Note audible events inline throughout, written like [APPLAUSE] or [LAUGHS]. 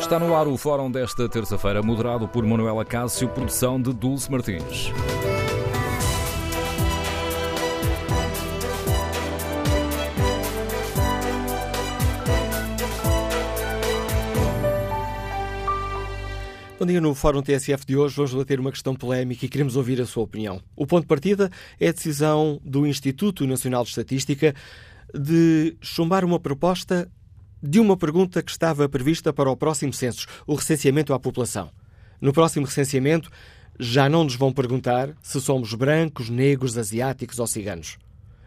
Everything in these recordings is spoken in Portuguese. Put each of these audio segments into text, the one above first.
Está no ar o fórum desta terça-feira, moderado por Manuela Cássio, produção de Dulce Martins. Bom dia, no Fórum TSF de hoje vamos debater uma questão polémica e queremos ouvir a sua opinião. O ponto de partida é a decisão do Instituto Nacional de Estatística de chumbar uma proposta de uma pergunta que estava prevista para o próximo censo, o recenseamento à população. No próximo recenseamento já não nos vão perguntar se somos brancos, negros, asiáticos ou ciganos.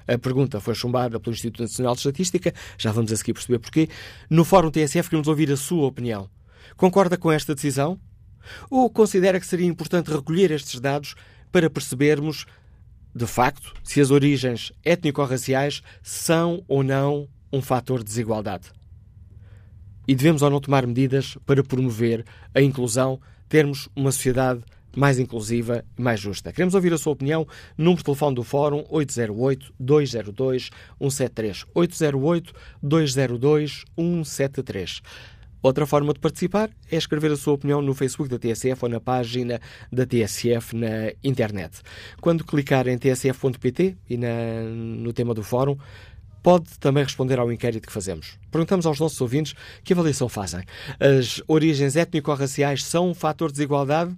A pergunta foi chumbada pelo Instituto Nacional de Estatística, já vamos a seguir perceber porquê. No Fórum TSF queremos ouvir a sua opinião. Concorda com esta decisão? Ou considera que seria importante recolher estes dados para percebermos, de facto, se as origens étnico-raciais são ou não um fator de desigualdade? E devemos ou não tomar medidas para promover a inclusão, termos uma sociedade mais inclusiva e mais justa. Queremos ouvir a sua opinião. Número de telefone do Fórum 808-202-173. 808-202-173. Outra forma de participar é escrever a sua opinião no Facebook da TSF ou na página da TSF na internet. Quando clicar em tsf.pt e na, no tema do fórum, pode também responder ao inquérito que fazemos. Perguntamos aos nossos ouvintes que avaliação fazem. As origens étnico-raciais são um fator de desigualdade?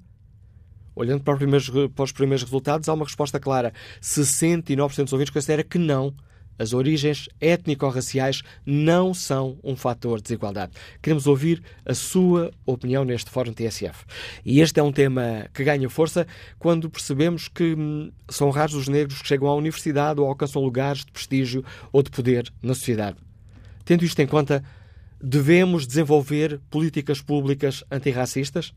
Olhando para, primeiros, para, os primeiros resultados, há uma resposta clara. 69% dos ouvintes considera que não as origens étnico-raciais não são um fator de desigualdade. Queremos ouvir a sua opinião neste Fórum TSF. E este é um tema que ganha força quando percebemos que hum, são raros os negros que chegam à universidade ou alcançam lugares de prestígio ou de poder na sociedade. Tendo isto em conta, devemos desenvolver políticas públicas antirracistas?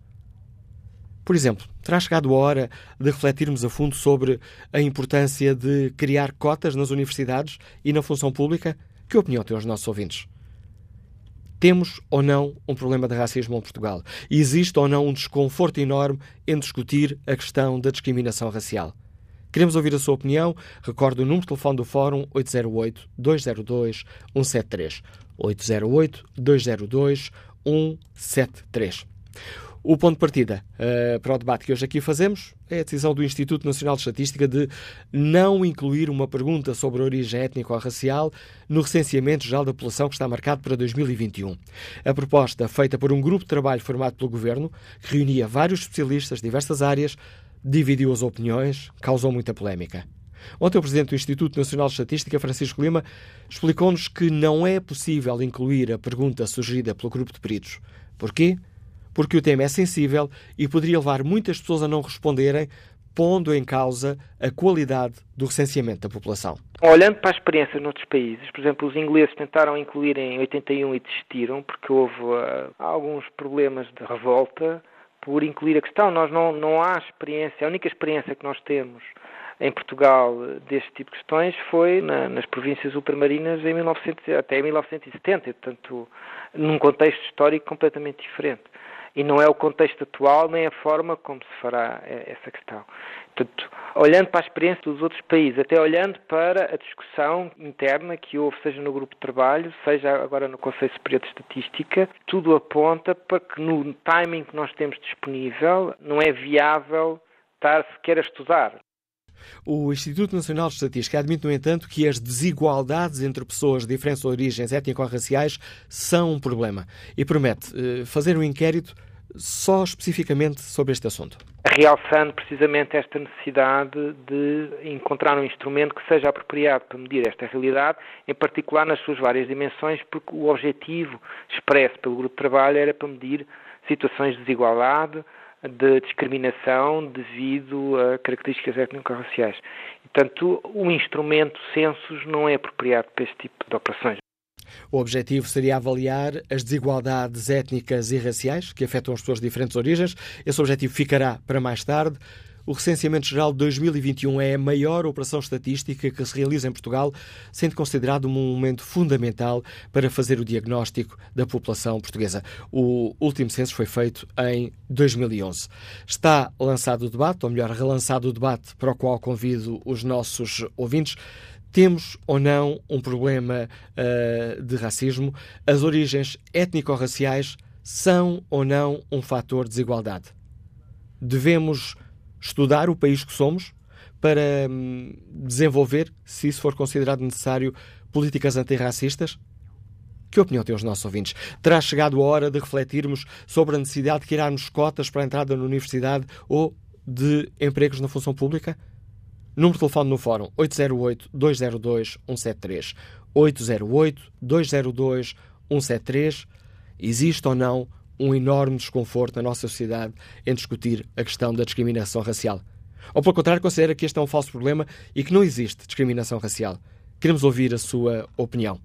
Por exemplo, terá chegado a hora de refletirmos a fundo sobre a importância de criar cotas nas universidades e na função pública? Que opinião têm os nossos ouvintes? Temos ou não um problema de racismo em Portugal? Existe ou não um desconforto enorme em discutir a questão da discriminação racial? Queremos ouvir a sua opinião. Recordo o número de telefone do Fórum 808-202-173. 808-202-173. O ponto de partida uh, para o debate que hoje aqui fazemos é a decisão do Instituto Nacional de Estatística de não incluir uma pergunta sobre a origem étnica ou racial no recenseamento geral da população que está marcado para 2021. A proposta, feita por um grupo de trabalho formado pelo Governo, que reunia vários especialistas de diversas áreas, dividiu as opiniões, causou muita polémica. Ontem, o Presidente do Instituto Nacional de Estatística, Francisco Lima, explicou-nos que não é possível incluir a pergunta sugerida pelo grupo de peritos. Porquê? Porque o tema é sensível e poderia levar muitas pessoas a não responderem, pondo em causa a qualidade do recenseamento da população. Olhando para a experiência noutros países, por exemplo, os ingleses tentaram incluir em 81 e desistiram porque houve uh, alguns problemas de revolta por incluir a questão. Nós não, não há experiência, a única experiência que nós temos em Portugal deste tipo de questões foi na, nas províncias ultramarinas em 1900, até 1970, portanto, num contexto histórico completamente diferente e não é o contexto atual nem a forma como se fará eh, essa questão. Portanto, olhando para a experiência dos outros países, até olhando para a discussão interna que houve, seja no grupo de trabalho, seja agora no Conselho Superior de Estatística, tudo aponta para que no timing que nós temos disponível não é viável estar sequer a estudar. O Instituto Nacional de Estatística admite, no entanto, que as desigualdades entre pessoas de diferentes origens étnico-raciais são um problema e promete eh, fazer um inquérito só especificamente sobre este assunto. Realçando precisamente esta necessidade de encontrar um instrumento que seja apropriado para medir esta realidade, em particular nas suas várias dimensões, porque o objetivo expresso pelo grupo de trabalho era para medir situações de desigualdade, de discriminação devido a características étnico-raciais. Portanto, o instrumento censos não é apropriado para este tipo de operações. O objetivo seria avaliar as desigualdades étnicas e raciais que afetam as pessoas de diferentes origens. Esse objetivo ficará para mais tarde. O Recenseamento Geral de 2021 é a maior operação estatística que se realiza em Portugal, sendo considerado um momento fundamental para fazer o diagnóstico da população portuguesa. O último censo foi feito em 2011. Está lançado o debate, ou melhor, relançado o debate para o qual convido os nossos ouvintes. Temos ou não um problema uh, de racismo? As origens étnico-raciais são ou não um fator de desigualdade? Devemos estudar o país que somos para hum, desenvolver, se isso for considerado necessário, políticas antirracistas? Que opinião têm os nossos ouvintes? Terá chegado a hora de refletirmos sobre a necessidade de criarmos cotas para a entrada na universidade ou de empregos na função pública? Número de telefone no Fórum 808-202-173. 808-202-173. Existe ou não um enorme desconforto na nossa sociedade em discutir a questão da discriminação racial? Ou, pelo contrário, considera que este é um falso problema e que não existe discriminação racial? Queremos ouvir a sua opinião.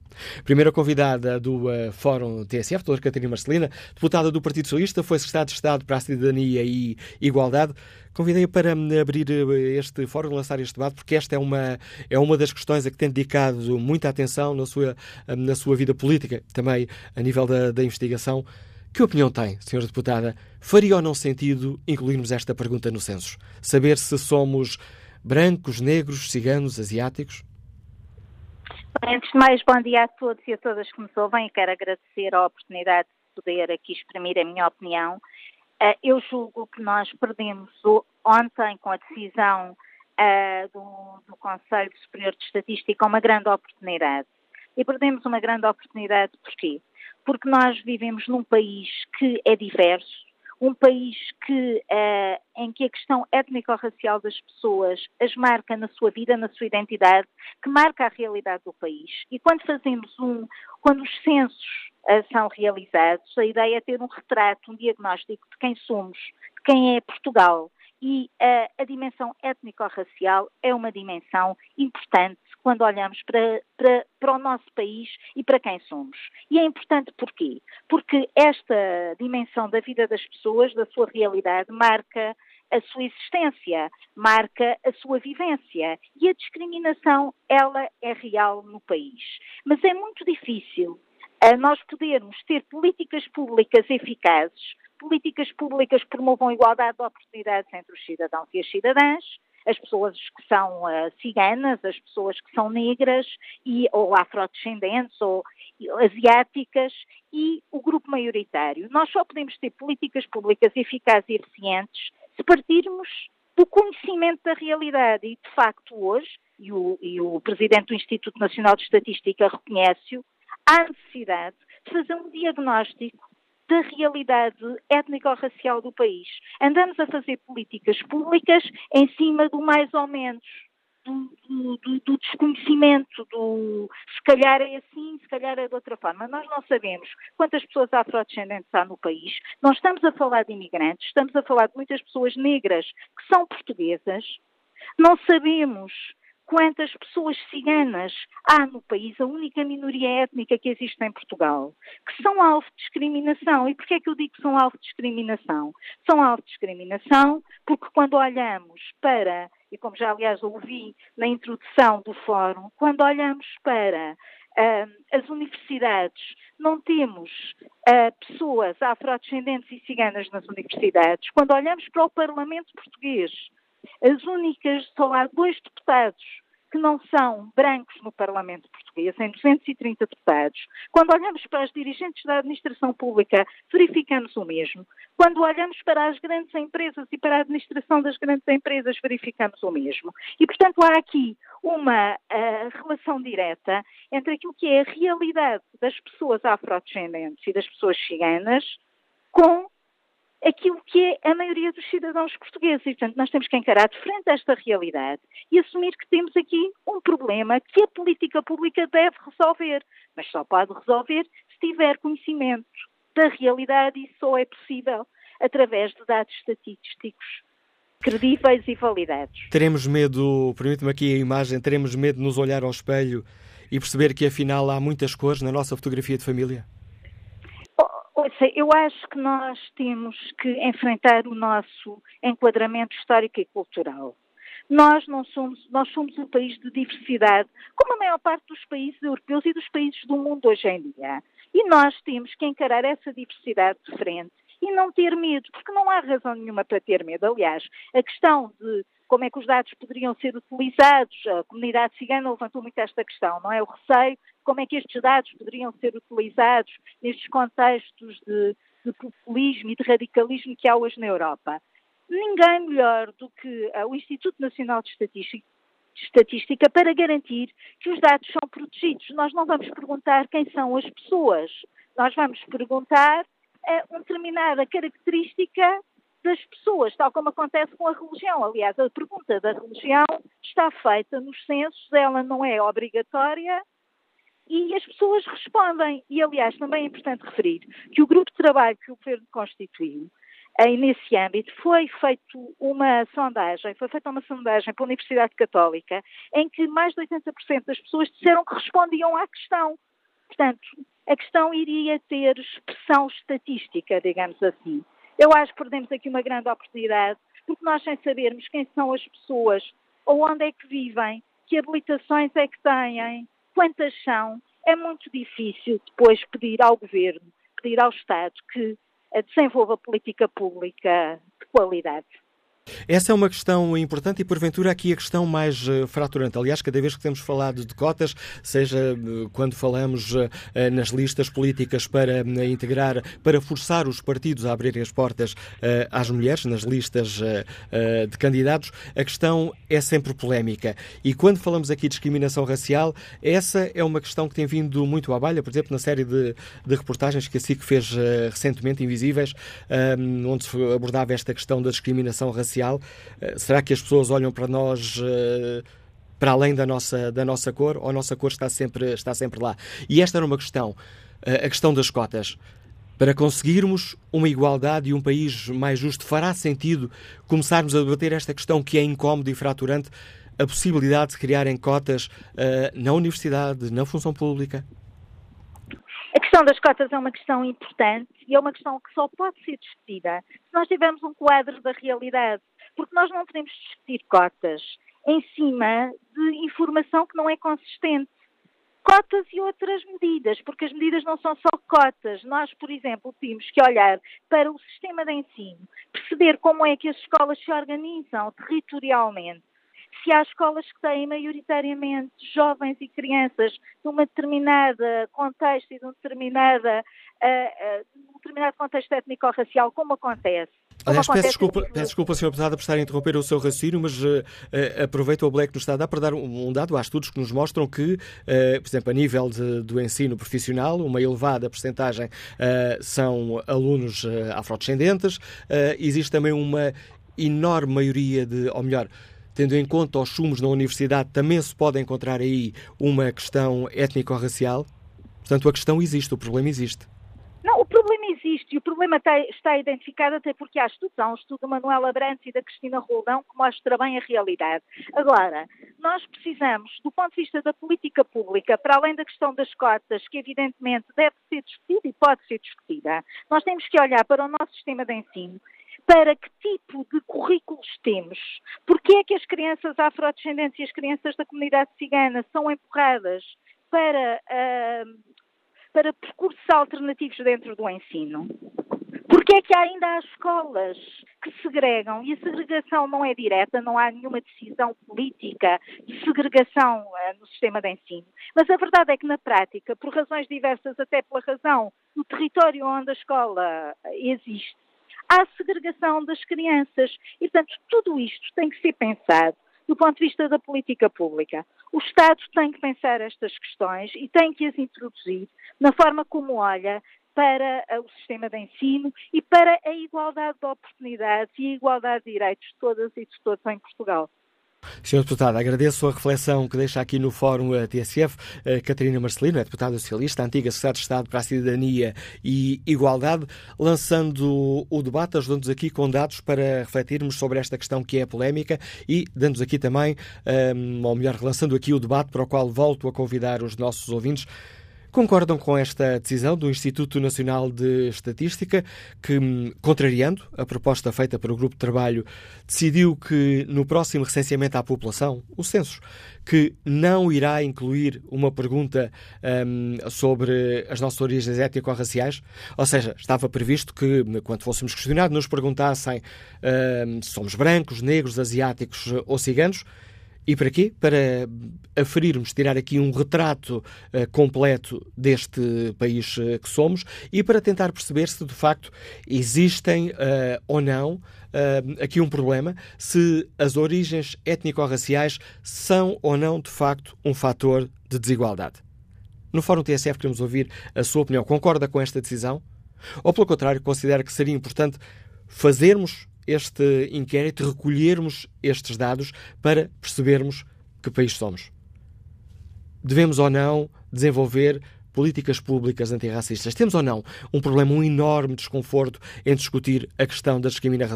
Primeira convidada do uh, Fórum TSF, doutora Catarina Marcelina, deputada do Partido Socialista, foi secretária de Estado para a Cidadania e Igualdade. Convidei-a para hum, abrir eh, este fórum, lançar este debate, porque esta é uma, é uma das questões a que tem dedicado muita atenção na sua, hum, na sua vida política, também a nível da, da investigação. Que opinião tem, senhora deputada? Faria ou não sentido incluirmos esta pergunta no censo? Saber se somos brancos, negros, ciganos, asiáticos? Antes de mais, bom dia a todos e a todas que nos ouvem e quero agradecer a oportunidade de poder aqui exprimir a minha opinião. Eh, eu julgo que nós perdemos ontem, com a decisão eh, do, do Conselho Superior de Estatística, uma grande oportunidade. E perdemos uma grande oportunidade porquê? Porque nós vivemos num país que é diverso, um país que, uh, em que a questão étnico-racial das pessoas as marca na sua vida, na sua identidade, que marca a realidade do país. E quando fazemos um, quando os censos uh, são realizados, a ideia é ter um retrato, um diagnóstico de quem somos, de quem é Portugal. E uh, a dimensão étnico-racial é uma dimensão importante quando olhamos para, para, para o nosso país e para quem somos. E é importante porquê? Porque esta dimensão da vida das pessoas, da sua realidade, marca a sua existência, marca a sua vivência. E a discriminação, ela é real no país. Mas é muito difícil nós podermos ter políticas públicas eficazes, políticas públicas promovam igualdade de oportunidades entre os cidadãos e as cidadãs, as pessoas que são uh, ciganas, as pessoas que são negras e, ou afrodescendentes ou asiáticas e o grupo maioritário. Nós só podemos ter políticas públicas eficazes e eficientes se partirmos do conhecimento da realidade e, de facto, hoje, e o, e o Presidente do Instituto Nacional de Estatística reconhece-o, há necessidade de fazer um diagnóstico da realidade étnico-racial do país. Andamos a fazer políticas públicas em cima do mais ou menos. Do, do, do, desconhecimento, do se calhar é assim, se calhar é de outra forma. Nós não sabemos quantas pessoas afrodescendentes há no país. Não estamos a falar de imigrantes, estamos a falar de muitas pessoas negras que são portuguesas. Não sabemos quantas pessoas ciganas há no país, a única minoria étnica que existe em Portugal, que são alvo de discriminação. E porquê é que eu digo que são alvo de discriminação? São alvo de discriminação porque quando olhamos para, e como já aliás ouvi na introdução do fórum, quando olhamos para uh, as universidades, não temos uh, pessoas afrodescendentes e ciganas nas universidades, quando olhamos para o Parlamento português, as únicas, só há dois deputados que não são brancos no Parlamento português, em 230 deputados. Quando olhamos para os dirigentes da administração pública, verificamos o mesmo. Quando olhamos para as grandes empresas e para a administração das grandes empresas, verificamos o mesmo. E, portanto, há aqui uma uh, relação direta entre aquilo que é a realidade das pessoas afrodescendentes e das pessoas ciganas com aquilo que é a maioria dos cidadãos portugueses. E, portanto, nós temos que encarar de frente a esta realidade e assumir que temos aqui um problema que a política pública deve resolver, mas só pode resolver se tiver conhecimento da realidade e só é possível através de dados estatísticos credíveis e validados. Teremos medo, permite-me aqui a imagem, teremos medo de nos olhar ao espelho e perceber que afinal há muitas cores na nossa fotografia de família? Eu acho que nós temos que enfrentar o nosso enquadramento histórico e cultural. Nós não somos, nós somos um país de diversidade, como a maior parte dos países europeus e dos países do mundo hoje em dia. E nós temos que encarar essa diversidade de frente e não ter medo, porque não há razão nenhuma para ter medo. Aliás, a questão de como é que os dados poderiam ser utilizados, a comunidade cigana levantou muito esta questão, não é? O receio como é que estes dados poderiam ser utilizados nestes contextos de, de populismo e de radicalismo que há hoje na Europa. Ninguém melhor do que uh, o Instituto Nacional de Estatística, Estatística para garantir que os dados são protegidos. Nós não vamos perguntar quem são as pessoas, nós vamos perguntar uh, uma determinada característica das pessoas, tal como acontece com a religião. Aliás, a pergunta da religião está feita nos censos, ela não é obrigatória e as pessoas respondem. E, aliás, também é importante referir que o grupo de trabalho que o Governo constituiu, aí nesse âmbito, foi feito uma sondagem, foi feita uma sondagem pela Universidade Católica, em que mais de 80% das pessoas disseram que respondiam à questão. Portanto, a questão iria ter expressão estatística, digamos assim. Eu acho que perdemos aqui uma grande oportunidade, porque nós, sem sabermos quem são as pessoas, ou onde é que vivem, que habilitações é que têm, quantas são, é muito difícil depois pedir ao Governo, pedir ao Estado que desenvolva política pública de qualidade. Essa é uma questão importante e, porventura, aqui a questão mais uh, fraturante. Aliás, cada vez que temos falado de cotas, seja uh, quando falamos uh, nas listas políticas para integrar, para forçar os partidos a abrirem as portas às mulheres, nas listas de candidatos, a questão é sempre polémica. E quando falamos aqui de discriminação racial, essa é uma questão que tem vindo muito à balha, por exemplo, na série de, de reportagens que a SIC fez recentemente, Invisíveis, onde se abordava esta questão da discriminação racial racial. Eh, será que as pessoas olham para nós eh, para além da nossa, da nossa cor ou a nossa cor está sempre, está sempre lá? E esta era uma questão, eh, a questão das cotas. Para conseguirmos uma igualdade e um país mais justo, fará sentido começarmos a debater esta questão que é incómoda e fraturante, a possibilidade de criarem cotas uh, na universidade, na função pública? Questão das cotas é uma questão importante e é uma questão que só pode ser discutida se nós tivermos um quadro da realidade, porque nós não podemos discutir cotas em cima de informação que não é consistente. Cotas e outras medidas, porque as medidas não são só cotas. Nós, por exemplo, temos que olhar para o sistema de ensino, perceber como é que as escolas se organizam territorialmente se há escolas que têm maioritariamente jovens e crianças de uma determinada contexto e de um, determinada, uh, uh, determinado contexto étnico-racial, como acontece. Aliás, peço desculpa, peço desculpa, Sr. Deputada, por estar a interromper o seu raciocínio, mas uh, aproveito o Black nos está a dar para dar um, um, dado. Há estudos que nos mostram que, por exemplo, a nível de, do ensino profissional, uma elevada percentagem são alunos afrodescendentes. existe também uma enorme maioria de, ou melhor, tendo em conta os sumos na universidade, também se pode encontrar aí uma questão étnico-racial? Portanto, a questão existe, o problema existe. Não, o problema existe e o problema está, está identificado até porque há estudos. Há um estudo da Manuela Brandt e da Cristina Roldão que mostra bem a realidade. Agora, nós precisamos, do ponto de vista da política pública, para além da questão das cotas, que evidentemente deve ser discutida e pode ser discutida, nós temos que olhar para o nosso sistema de ensino para que tipo de currículos temos, porque é que as crianças afrodescendentes e as crianças da comunidade cigana são empurradas para, uh, para percursos alternativos dentro do ensino. Porque é que ainda há escolas que segregam e a segregação não é direta, não há nenhuma decisão política de segregação uh, no sistema de ensino. Mas a verdade é que na prática, por razões diversas, até pela razão do território onde a escola existe, há segregação das crianças. E, portanto, tudo isto tem que ser pensado do ponto de vista da política pública. O Estado tem que pensar estas questões e tem que as introduzir na forma como olha para o sistema de ensino e para a igualdade de oportunidades e a igualdade de direitos de todas e de todos em Portugal. Senhor Deputado, agradeço a reflexão que deixa aqui no Fórum a TSF. A Catarina Marcelino é deputada socialista, antiga secretária de Estado para a Cidadania e Igualdade, lançando o debate, ajudando-nos aqui com dados para refletirmos sobre esta questão que é polémica e dando-nos aqui também, um, ou melhor, lançando aqui o debate para o qual volto a convidar os nossos ouvintes Concordam com esta decisão do Instituto Nacional de Estatística, que, hum, contrariando a proposta feita para o grupo de trabalho, decidiu que no próximo recenseamento à população, o censo, que não irá incluir uma pergunta um, sobre as nossas origens étnico-raciais? Ou seja, estava previsto que, quando fôssemos questionados, nos perguntassem um, se somos brancos, negros, asiáticos ou ciganos, E para quê? Para aferirmos, tirar aqui um retrato uh, completo deste país uh, que somos e para tentar perceber se de facto existem uh, ou não aqui um problema, se as origens étnico-raciais são ou não de facto um fator de desigualdade. No Fórum TSF queremos ouvir a sua opinião. Concorda com esta decisão? Ou, pelo contrário, considera que seria importante fazermos este inquérito, recolhermos estes dados para percebermos que país somos? Devemos ou não desenvolver políticas públicas antirracistas? Temos ou não um problema, um enorme desconforto em discutir a questão da, discrimina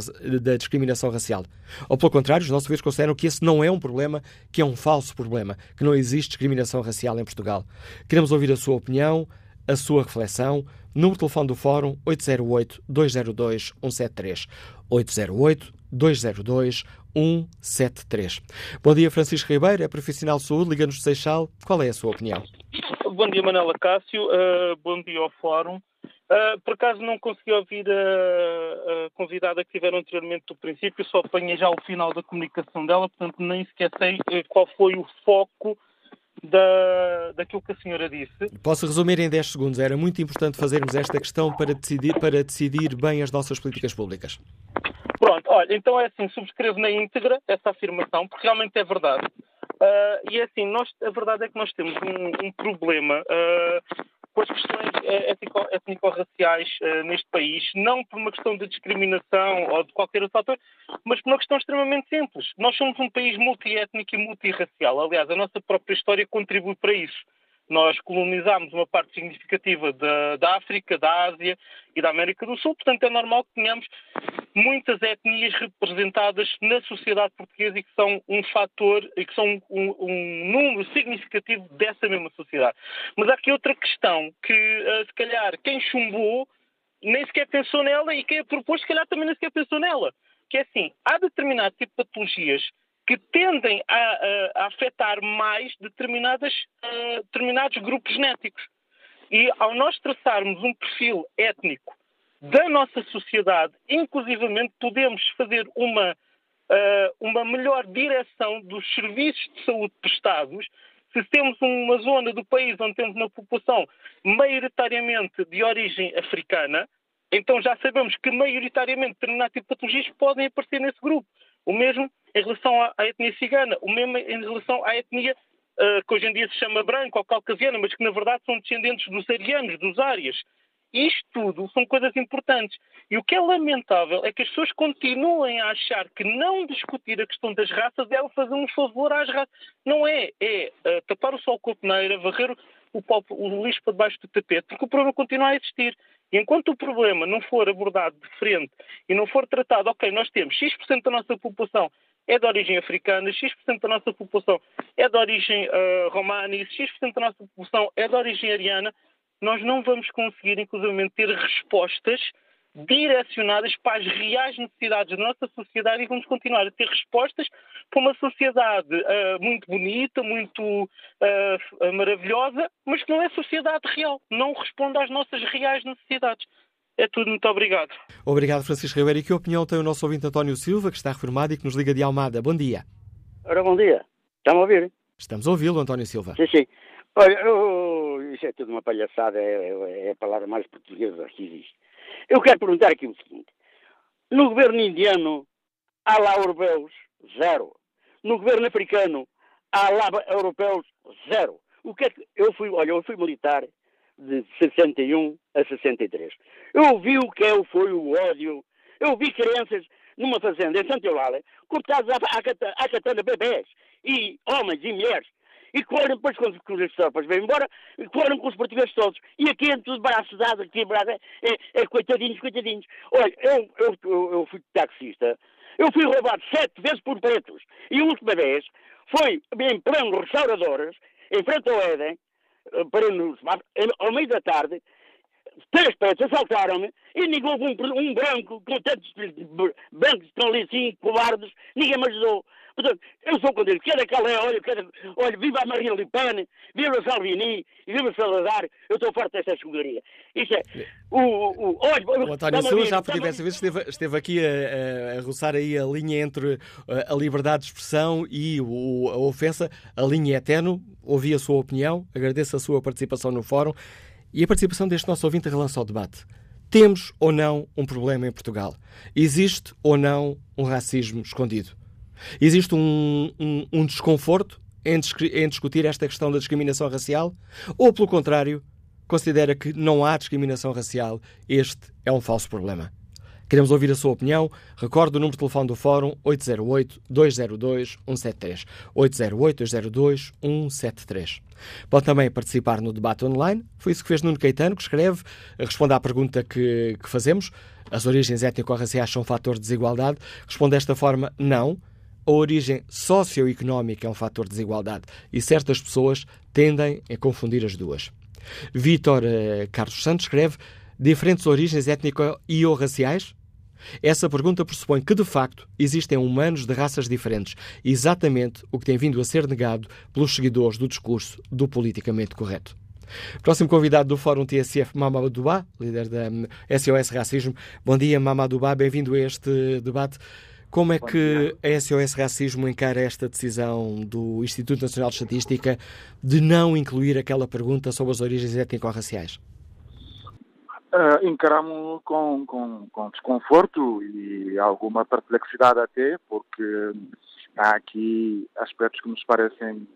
da discriminação racial? Ou, pelo contrário, os nossos ouvintes consideram que esse não é um problema, que é um falso problema, que não existe discriminação racial em Portugal? Queremos ouvir a sua opinião, a sua reflexão. Número de telefone do Fórum 808-202-173. 808-202-173. Bom dia, Francisco Ribeiro, é profissional de saúde, Liga-nos do Seixal. Qual é a sua opinião? Bom dia, Manela Cássio. Uh, bom dia ao Fórum. Uh, por acaso não consegui ouvir a, a, convidada que tiveram anteriormente do princípio, só apanhei já o final da comunicação dela, portanto nem sequer sei uh, qual foi o foco da, daquilo que a senhora disse. Posso resumir em 10 segundos. Era muito importante fazermos esta questão para decidir, para decidir bem as nossas políticas públicas. Pronto, olha, então é assim, subscrevo na íntegra essa afirmação, porque realmente é verdade. Uh, e é assim, nós, a verdade é que nós temos um, um problema uh, as questões eh, étnico-raciais uh, neste país, não por uma questão de discriminação ou de qualquer outro fator, mas por uma questão extremamente simples. Nós somos um país multiétnico e multirracial. Aliás, a nossa própria história contribui para isso. Nós colonizámos uma parte significativa da África, da Ásia e da América do Sul, portanto é normal que tenhamos muitas etnias representadas na sociedade portuguesa e que são um fator e que são um, um número significativo dessa mesma sociedade. Mas há aqui outra questão que, uh, se calhar, quem chumbou nem sequer pensou nela e quem a propôs, se calhar, também nem sequer pensou nela. Que é assim, há determinado tipo de patologias que tendem a, a, a afetar mais determinadas, uh, determinados grupos genéticos. E ao nós traçarmos um perfil étnico da nossa sociedade, inclusivamente podemos fazer uma, uh, uma melhor direção dos serviços de saúde prestados. Se temos uma zona do país onde temos uma população maioritariamente de origem africana, então já sabemos que maioritariamente determinados tipos de patologias podem aparecer nesse grupo. O mesmo em relação à, à etnia cigana, o mesmo em relação à etnia uh, que hoje em dia se chama branca ou caucasiana, mas que na verdade são descendentes dos arianos, dos árias. Isto tudo são coisas importantes. E o que é lamentável é que as pessoas continuem a achar que não discutir a questão das raças é fazer um favor às raças. Não é. É uh, tapar o sol com a peneira, varrer o, o lixo para debaixo do tapete, porque o problema continua a existir. E enquanto o problema não for abordado de frente e não for tratado, ok, nós temos X% da nossa população é de origem africana, X% da nossa população é de origem uh, romana X% da nossa população é de origem ariana, nós não vamos conseguir, inclusive, ter respostas direcionadas para as reais necessidades da nossa sociedade e vamos continuar a ter respostas para uma sociedade uh, muito bonita, muito uh, maravilhosa, mas que não é sociedade real, não responde às nossas reais necessidades. É tudo, muito obrigado. Obrigado, Francisco Ribeiro. E que opinião tem o nosso ouvinte António Silva, que está reformado e que nos liga de Almada? Bom dia. Ora, bom dia. Está-me a ouvir? Estamos a ouvi-lo, António Silva. Sim, sim. Olha, eu, isso é tudo uma palhaçada, é, é, a palavra mais portuguesa que existe. Eu quero perguntar aqui o seguinte. No governo indiano, há lá europeus? Zero. No governo africano, há lá europeus? Zero. O que é que... Eu fui, olha, eu fui militar de 61 a 63. Eu vi o que é, foi o ódio. Eu vi crianças numa fazenda em Santa Eulália cortadas à, à, à katana bebés e homens e mulheres. E foram depois quando as tropas vêm embora, foram com os portugueses todos. E aqui é tudo braços dados, aqui é, é, é, coitadinhos, coitadinhos. Olha, eu, eu, eu, fui taxista, eu fui roubado sete vezes por pretos. E a última vez foi em pleno restauradores, em frente ao Éden, para-nos ao meio da tarde, três pretos assaltaram-me e ninguém um, um, branco com tantos brancos estão ali assim, cobardes, ninguém me ajudou. Portanto, eu sou contra ele. Quer aquela é, olha, quer, olha, viva a Maria Le Pen, viva Salvini, viva Salazar. Eu estou farto desta escuderia. Isso é. O, o, olha, o António Silva já por diversas vezes esteve, esteve aqui a, a, a, roçar aí a linha entre a, a liberdade de expressão e o, a ofensa. A linha é tenue. Ouvi a sua opinião, agradeço a sua participação no fórum e a participação deste nosso ouvinte em relação ao debate. Temos ou não um problema em Portugal? Existe ou não um racismo escondido? Existe um, um, um desconforto em, em discutir esta questão da discriminação racial? Ou, pelo contrário, considera que não há discriminação racial? Este é um falso problema. Queremos ouvir a sua opinião. Recorde o número de telefone do Fórum 808-202-173. 808-202-173. Pode também participar no debate online. Foi isso que fez Nuno Caetano, que escreve, responde à pergunta que, que fazemos. As origens étnico-raciais são um fator de desigualdade? Responde desta forma, não a origem socioeconómica é um fator de desigualdade e certas pessoas tendem a confundir as duas. Vítor eh, Carlos Santos escreve diferentes origens étnico e ou raciais? Essa pergunta pressupõe que, de facto, existem humanos de raças diferentes, exatamente o que tem vindo a ser negado pelos seguidores do discurso do politicamente correto. Próximo convidado do Fórum TSF, Mamadou líder da SOS Racismo. Bom dia, Mamadou bem-vindo a este debate. Como é que a SOS Racismo encara esta decisão do Instituto Nacional de Estatística de não incluir aquela pergunta sobre as origens étnico-raciais? Uh, encaramos com, com, com, desconforto e alguma perplexidade até, porque há aqui aspectos que nos parecem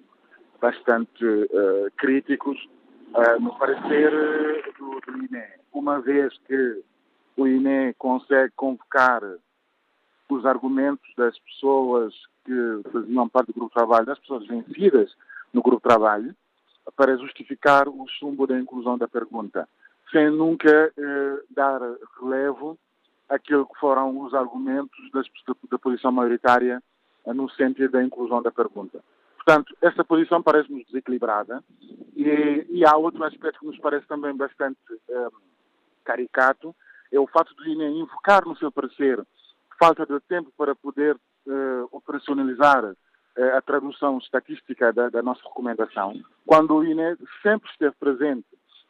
bastante uh, críticos uh, no parecer do, do INE. Uma vez que o INE consegue convocar os argumentos das pessoas que faziam parte do grupo de trabalho, das pessoas vencidas no grupo de trabalho, para justificar o chumbo da inclusão da pergunta, sem nunca eh, dar relevo àquilo que foram os argumentos das, da posição maioritária no sentido da inclusão da pergunta. Portanto, essa posição parece-nos desequilibrada e, e, há outro aspecto que nos parece também bastante eh, caricato, é o fato de INE invocar no seu parecer falta de tempo para poder uh, operacionalizar uh, a tradução estatística da, da, nossa recomendação, quando o INE sempre esteve presente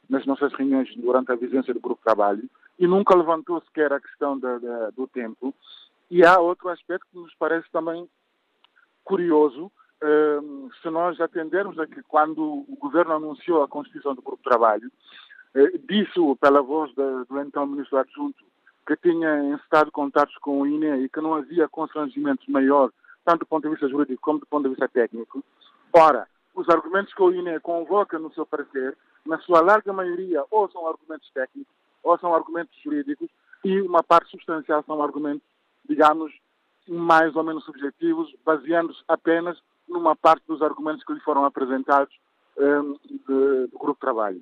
nas nossas reuniões durante a vigência do grupo de trabalho e nunca levantou sequer a questão da, da, do tempo. E há outro aspecto que nos parece também curioso, uh, se nós atendermos a que quando o governo anunciou a constituição do grupo de trabalho, disse pela voz do então ministro adjunto que tinha estado contatos com o INE e que não havia constrangimento maior, tanto do ponto de vista jurídico como do ponto de vista técnico. Ora, os argumentos que o INE convoca no seu parecer, na sua larga maioria, ou são argumentos técnicos, ou são argumentos jurídicos, e uma parte substancial são argumentos, digamos, mais ou menos subjetivos, baseando-se apenas numa parte dos argumentos que lhe foram apresentados um, de, do grupo de trabalho.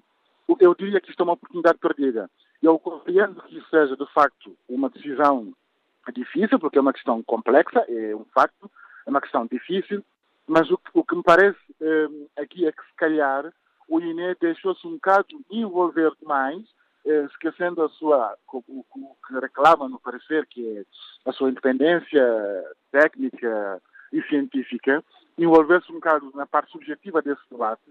Eu diria que isto é uma oportunidade perdida. Eu compreendo que isso seja, de facto, uma decisão difícil, porque é uma questão complexa, é um facto, é uma questão difícil, mas o, o que me parece eh, aqui é que, se calhar, o INE deixou-se um bocado envolver demais, eh, esquecendo a sua, o, o, que reclama no parecer, que é a sua independência técnica e científica, envolver-se um bocado na parte subjetiva desse debate,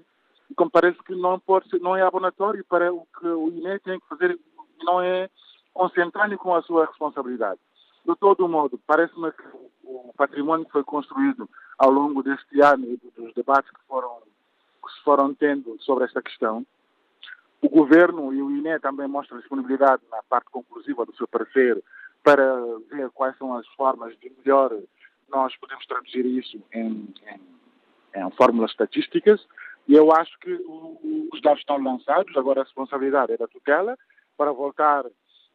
e como parece que não, pode ser, não é abonatório para o que o INE tem que fazer não é concentrando com a sua responsabilidade. De todo modo, parece-me que o património que foi construído ao longo deste ano e dos debates que, foram, que se foram tendo sobre esta questão, o Governo e o INE também mostram disponibilidade na parte conclusiva do seu parecer para ver quais são as formas de melhor nós podemos traduzir isso em, em, em fórmulas estatísticas. E eu acho que o, os dados estão lançados, agora a responsabilidade é da tutela, para voltar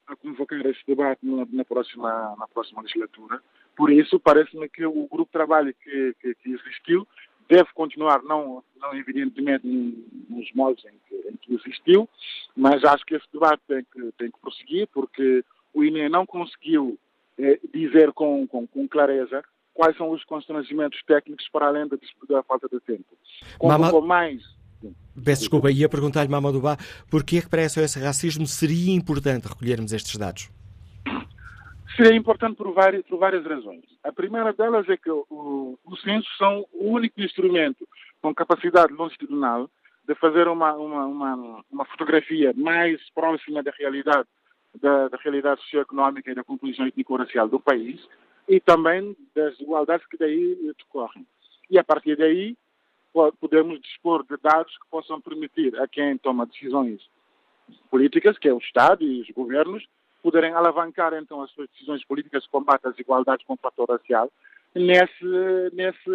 a convocar esse debate na, na, próxima, na próxima legislatura. Por isso, parece-me que o grupo de trabalho que, que, que, existiu deve continuar, não, não evidentemente nos moldes em que, em que existiu, mas acho que esse debate tem que, tem que prosseguir, porque o INE não conseguiu eh, dizer com, com, com clareza quais são os constrangimentos técnicos para além da, da falta de tempo. Convocou Mama... mais Peço desculpa, ia perguntar-lhe, Mamadouba, porquê é que para a SOS Racismo seria importante recolhermos estes dados? seria importante por várias, por várias razões. A primeira delas é que os censos são o único instrumento com capacidade longitudinal de fazer uma, uma, uma, uma fotografia mais próxima da realidade, da, da realidade socioeconómica e da composição étnico-racial do país e também das desigualdades que daí decorrem. E a partir daí podemos dispor de dados que possam permitir a quem toma decisões políticas, que é o Estado e os governos, poderem alavancar então as suas decisões políticas de combate às desigualdades com o fator racial nesse, nesse,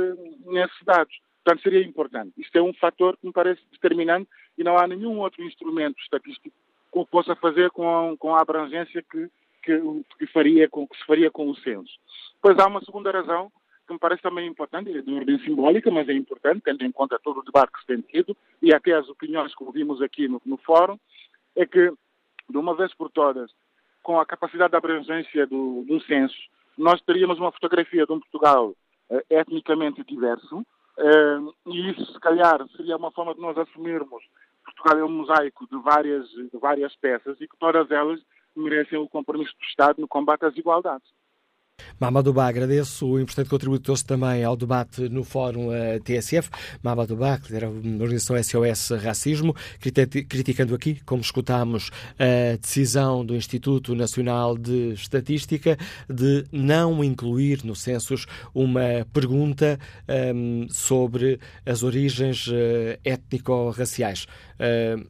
nesses dados. Portanto, seria importante. Isto é um fator que me parece determinante e não há nenhum outro instrumento estatístico que o possa fazer com, com a abrangência que, que, que, faria, com, que se faria com o censo. Depois há uma segunda razão que me parece também importante, é de ordem simbólica, mas é importante, tendo em conta todo o debate que se tem tido e até as opiniões que ouvimos aqui no, no fórum, é que, de uma vez por todas, com a capacidade de abrangência do, do censo, nós teríamos uma fotografia de um Portugal uh, etnicamente diverso, uh, e isso, se calhar, seria uma forma de nós assumirmos Portugal é um mosaico de várias, de várias peças e que todas elas merecem o compromisso do Estado no combate às desigualdades. Mamadouba, agradeço o importante contributo trouxe também ao debate no Fórum uh, TSF. Mamadouba, que era a organização SOS Racismo, criticando aqui, como escutámos, a decisão do Instituto Nacional de Estatística de não incluir no census uma pergunta um, ehm, sobre as origens uh, étnico-raciais. Uh,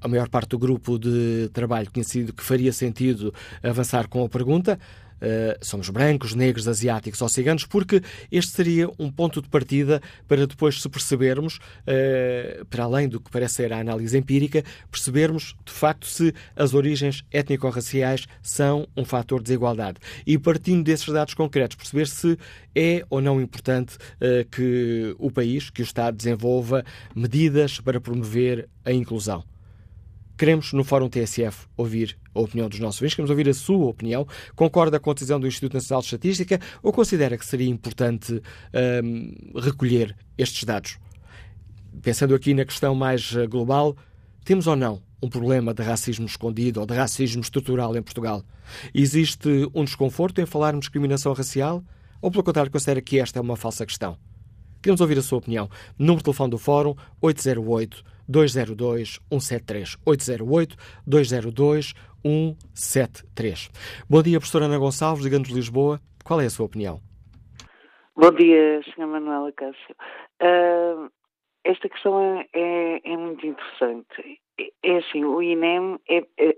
a maior parte do grupo de trabalho conhecido que faria sentido avançar com a pergunta somos brancos, negros, asiáticos ou ciganos, porque este seria um ponto de partida para depois se percebermos, uh, para além do que parece ser a análise empírica, percebermos de facto se as origens étnico-raciais são um fator de desigualdade. E partindo desses dados concretos, perceber se é ou não importante uh, que o país, que o Estado desenvolva medidas para promover a inclusão. Queremos, no Fórum TSF, ouvir a opinião dos nossos ouvintes, queremos ouvir a sua opinião. Concorda com a decisão do Instituto Nacional de Estatística ou considera que seria importante um, recolher estes dados? Pensando aqui na questão mais eh, global, temos ou não um problema de racismo escondido ou de racismo estrutural em Portugal? Existe um desconforto em falarmos de discriminação racial? Ou, pelo contrário, considera que esta é uma falsa questão? Queremos ouvir a sua opinião. Número de telefone do Fórum 808 202 173. 808 202 173. Bom dia, professora Ana Gonçalves, ligando de Lisboa. Qual é a sua opinião? Bom dia, Sra. Manuela Cássio. Uh, esta questão é, é, é, muito interessante. É assim, o INEM, é, é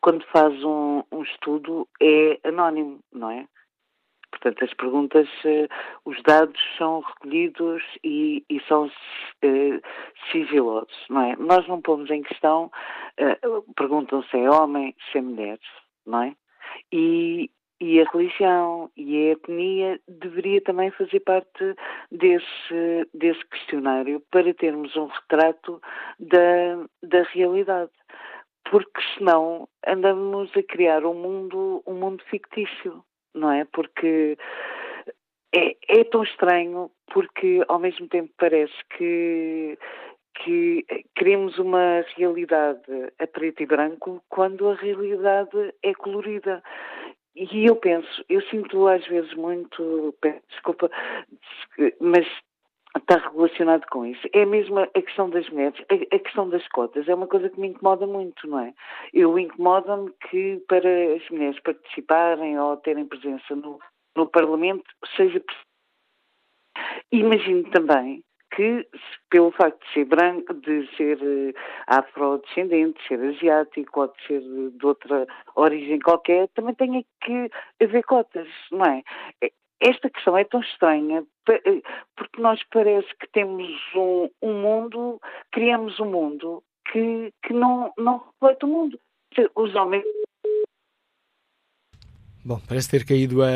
quando faz um, um, estudo, é anónimo, não é? Portanto, as perguntas, eh, os dados são recolhidos e, e são uh, sigilosos, não é? Nós não pomos em questão, uh, perguntam se é homem, se é mulher, não é? E, e a religião e a etnia deveria também fazer parte desse, desse questionário para termos um retrato da, da realidade. Porque senão andamos a criar um mundo, um mundo fictício não é? Porque é, é tão estranho, porque ao mesmo tempo parece que que queremos uma realidade a preto e branco quando a realidade é colorida. E eu penso, eu sinto às vezes muito, desculpa, mas está relacionado com isso. É mesmo a questão das mulheres, a, questão das cotas, é uma coisa que me incomoda muito, não é? Eu incomoda-me que para as mulheres participarem ou terem presença no, no Parlamento seja Imagino também que, pelo facto de ser branco, de ser uh, afrodescendente, de ser asiático ou de ser de outra origem qualquer, também tenha que haver cotas, não é? Esta questão é tão estranha eh, porque nós parece que temos um, um mundo, criamos um mundo que, que não, não reflete o mundo. Os homens Bom, parece ter caído a,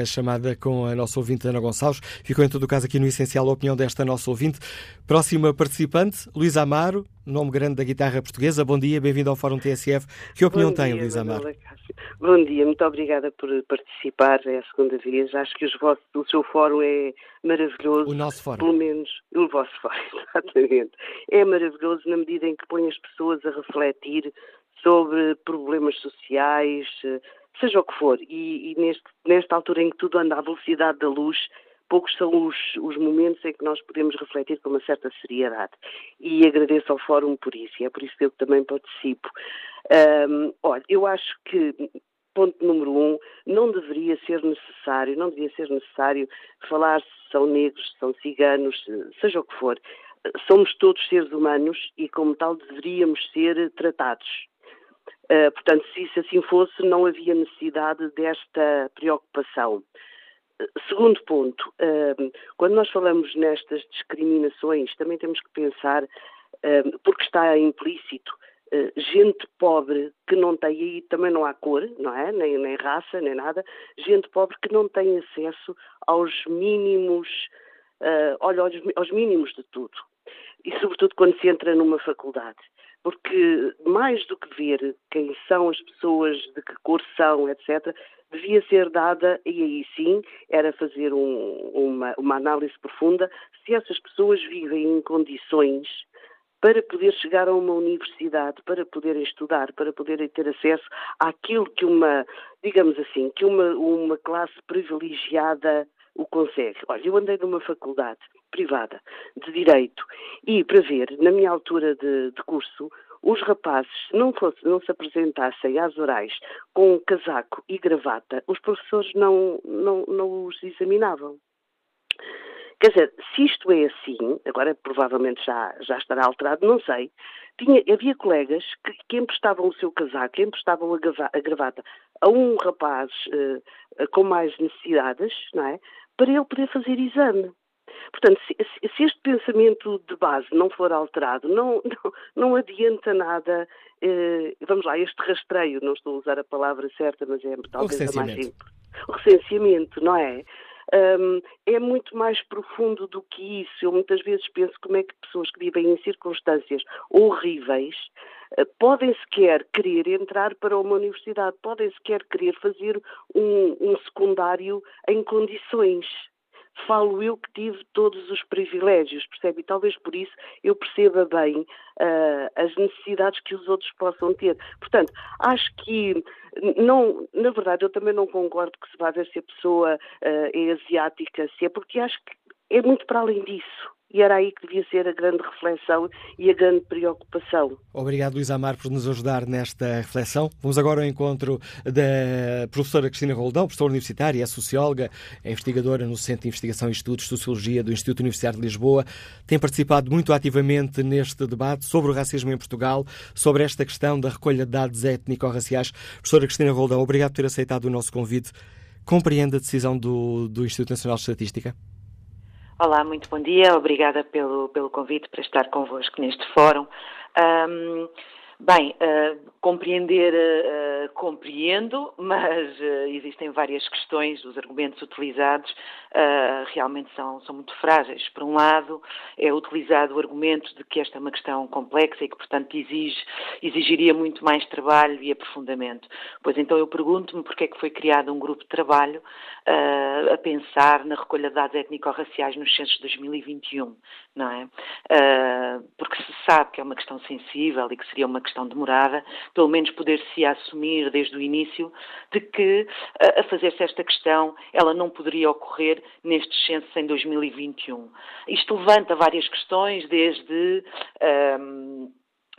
a, chamada com a nossa ouvinte Ana Gonçalves. Ficou em todo o caso aqui no essencial a opinião desta nossa ouvinte. Próxima participante, Luís Amaro, nome grande da guitarra portuguesa. Bom dia, bem-vindo ao Fórum TSF. Que opinião dia, tem, Luís Amaro? Bom dia, muito obrigada por participar. É a segunda vez. Acho que vossos, o seu fórum é maravilhoso. O nosso fórum. Pelo menos o vosso fórum, [LAUGHS] exatamente. É maravilhoso na medida em que põe as pessoas a refletir sobre problemas sociais, seja o que for. E, e neste, nesta altura em que tudo anda à velocidade da luz, poucos são os, os, momentos em que nós podemos refletir com uma certa seriedade. E agradeço ao Fórum por isso, e é por isso que eu também participo. Um, olha, eu acho que ponto número um, não deveria ser necessário, não devia ser necessário falar se são negros, se são ciganos, seja o que for. Somos todos seres humanos e, como tal, deveríamos ser tratados. Uh, portanto, se isso assim fosse, não havia necessidade desta preocupação. Segundo ponto, quando nós falamos nestas discriminações, também temos que pensar, porque está implícito, eh, gente pobre que não tem, e também não há cor, não é? Nem, nem raça, nem nada, gente pobre que não tem acesso aos mínimos, olha, aos, aos mínimos de tudo. E sobretudo quando se entra numa faculdade porque mais do que ver quem são as pessoas, de que cor são, etc., devia ser dada, e aí sim era fazer um, uma, uma análise profunda, se essas pessoas vivem em condições para poder chegar a uma universidade, para poderem estudar, para poderem ter acesso àquilo que uma, digamos assim, que uma, uma classe privilegiada o consegue. Olha, eu andei numa faculdade privada de Direito e, para ver, na minha altura de, de curso, os rapazes não, fosse, não se apresentassem às orais com casaco e gravata, os professores não, não, não os examinavam. Quer dizer, se isto é assim, agora provavelmente já, já estará alterado, não sei, tinha, havia colegas que, que emprestavam o seu casaco, que emprestavam a, a gravata a um rapaz uh, com mais necessidades, não é? Para ele poder fazer exame. Portanto, se, se, este pensamento de base não for alterado, não, não, não adianta nada, eh, vamos lá, este rastreio, não estou a usar a palavra certa, mas é talvez a mais simples. O recenseamento, não é? Um, é muito mais profundo do que isso. Eu muitas vezes penso como é que pessoas que vivem em circunstâncias horríveis uh, podem sequer querer entrar para uma universidade, podem sequer querer fazer um, um secundário em condições falo eu que tive todos os privilégios, percebe? E talvez por isso eu perceba bem uh, as necessidades que os outros possam ter. Portanto, acho que, não, na verdade, eu também não concordo que se vá ver se a pessoa uh, é asiática, se é, porque acho que é muito para além disso. E era aí que devia ser a grande reflexão e a grande preocupação. Obrigado, Luís Amar, por nos ajudar nesta reflexão. Vamos agora ao encontro da professora Cristina Roldão, professora universitária, é socióloga, é investigadora no Centro de Investigação e Estudos de Sociologia do Instituto Universitário de Lisboa. Tem participado muito ativamente neste debate sobre o racismo em Portugal, sobre esta questão da recolha de dados étnico-raciais. Professora Cristina Roldão, obrigado por ter aceitado o nosso convite. Compreende a decisão do, do Instituto Nacional de Estatística? Olá, muito bom dia. Obrigada pelo, pelo convite para estar convosco neste fórum. Um, Bem, uh, compreender, uh, compreendo, [LAUGHS] mas uh, existem várias questões, os argumentos utilizados realmente são, são muito frágeis. Por um lado, é utilizado o argumento de que esta é uma questão complexa e que, portanto, exige, exigiria muito mais trabalho e aprofundamento. Pois então eu pergunto-me porque é que foi criado um grupo de trabalho a pensar na recolha de dados étnico-raciais nos censos de 2021, não é? porque se sabe que é uma questão sensível e que seria uma questão demorada, pelo menos poder-se assumir desde o início de que, a fazer-se esta questão, ela não poderia ocorrer nestes censos em 2021. Isto levanta várias questões, desde. Um,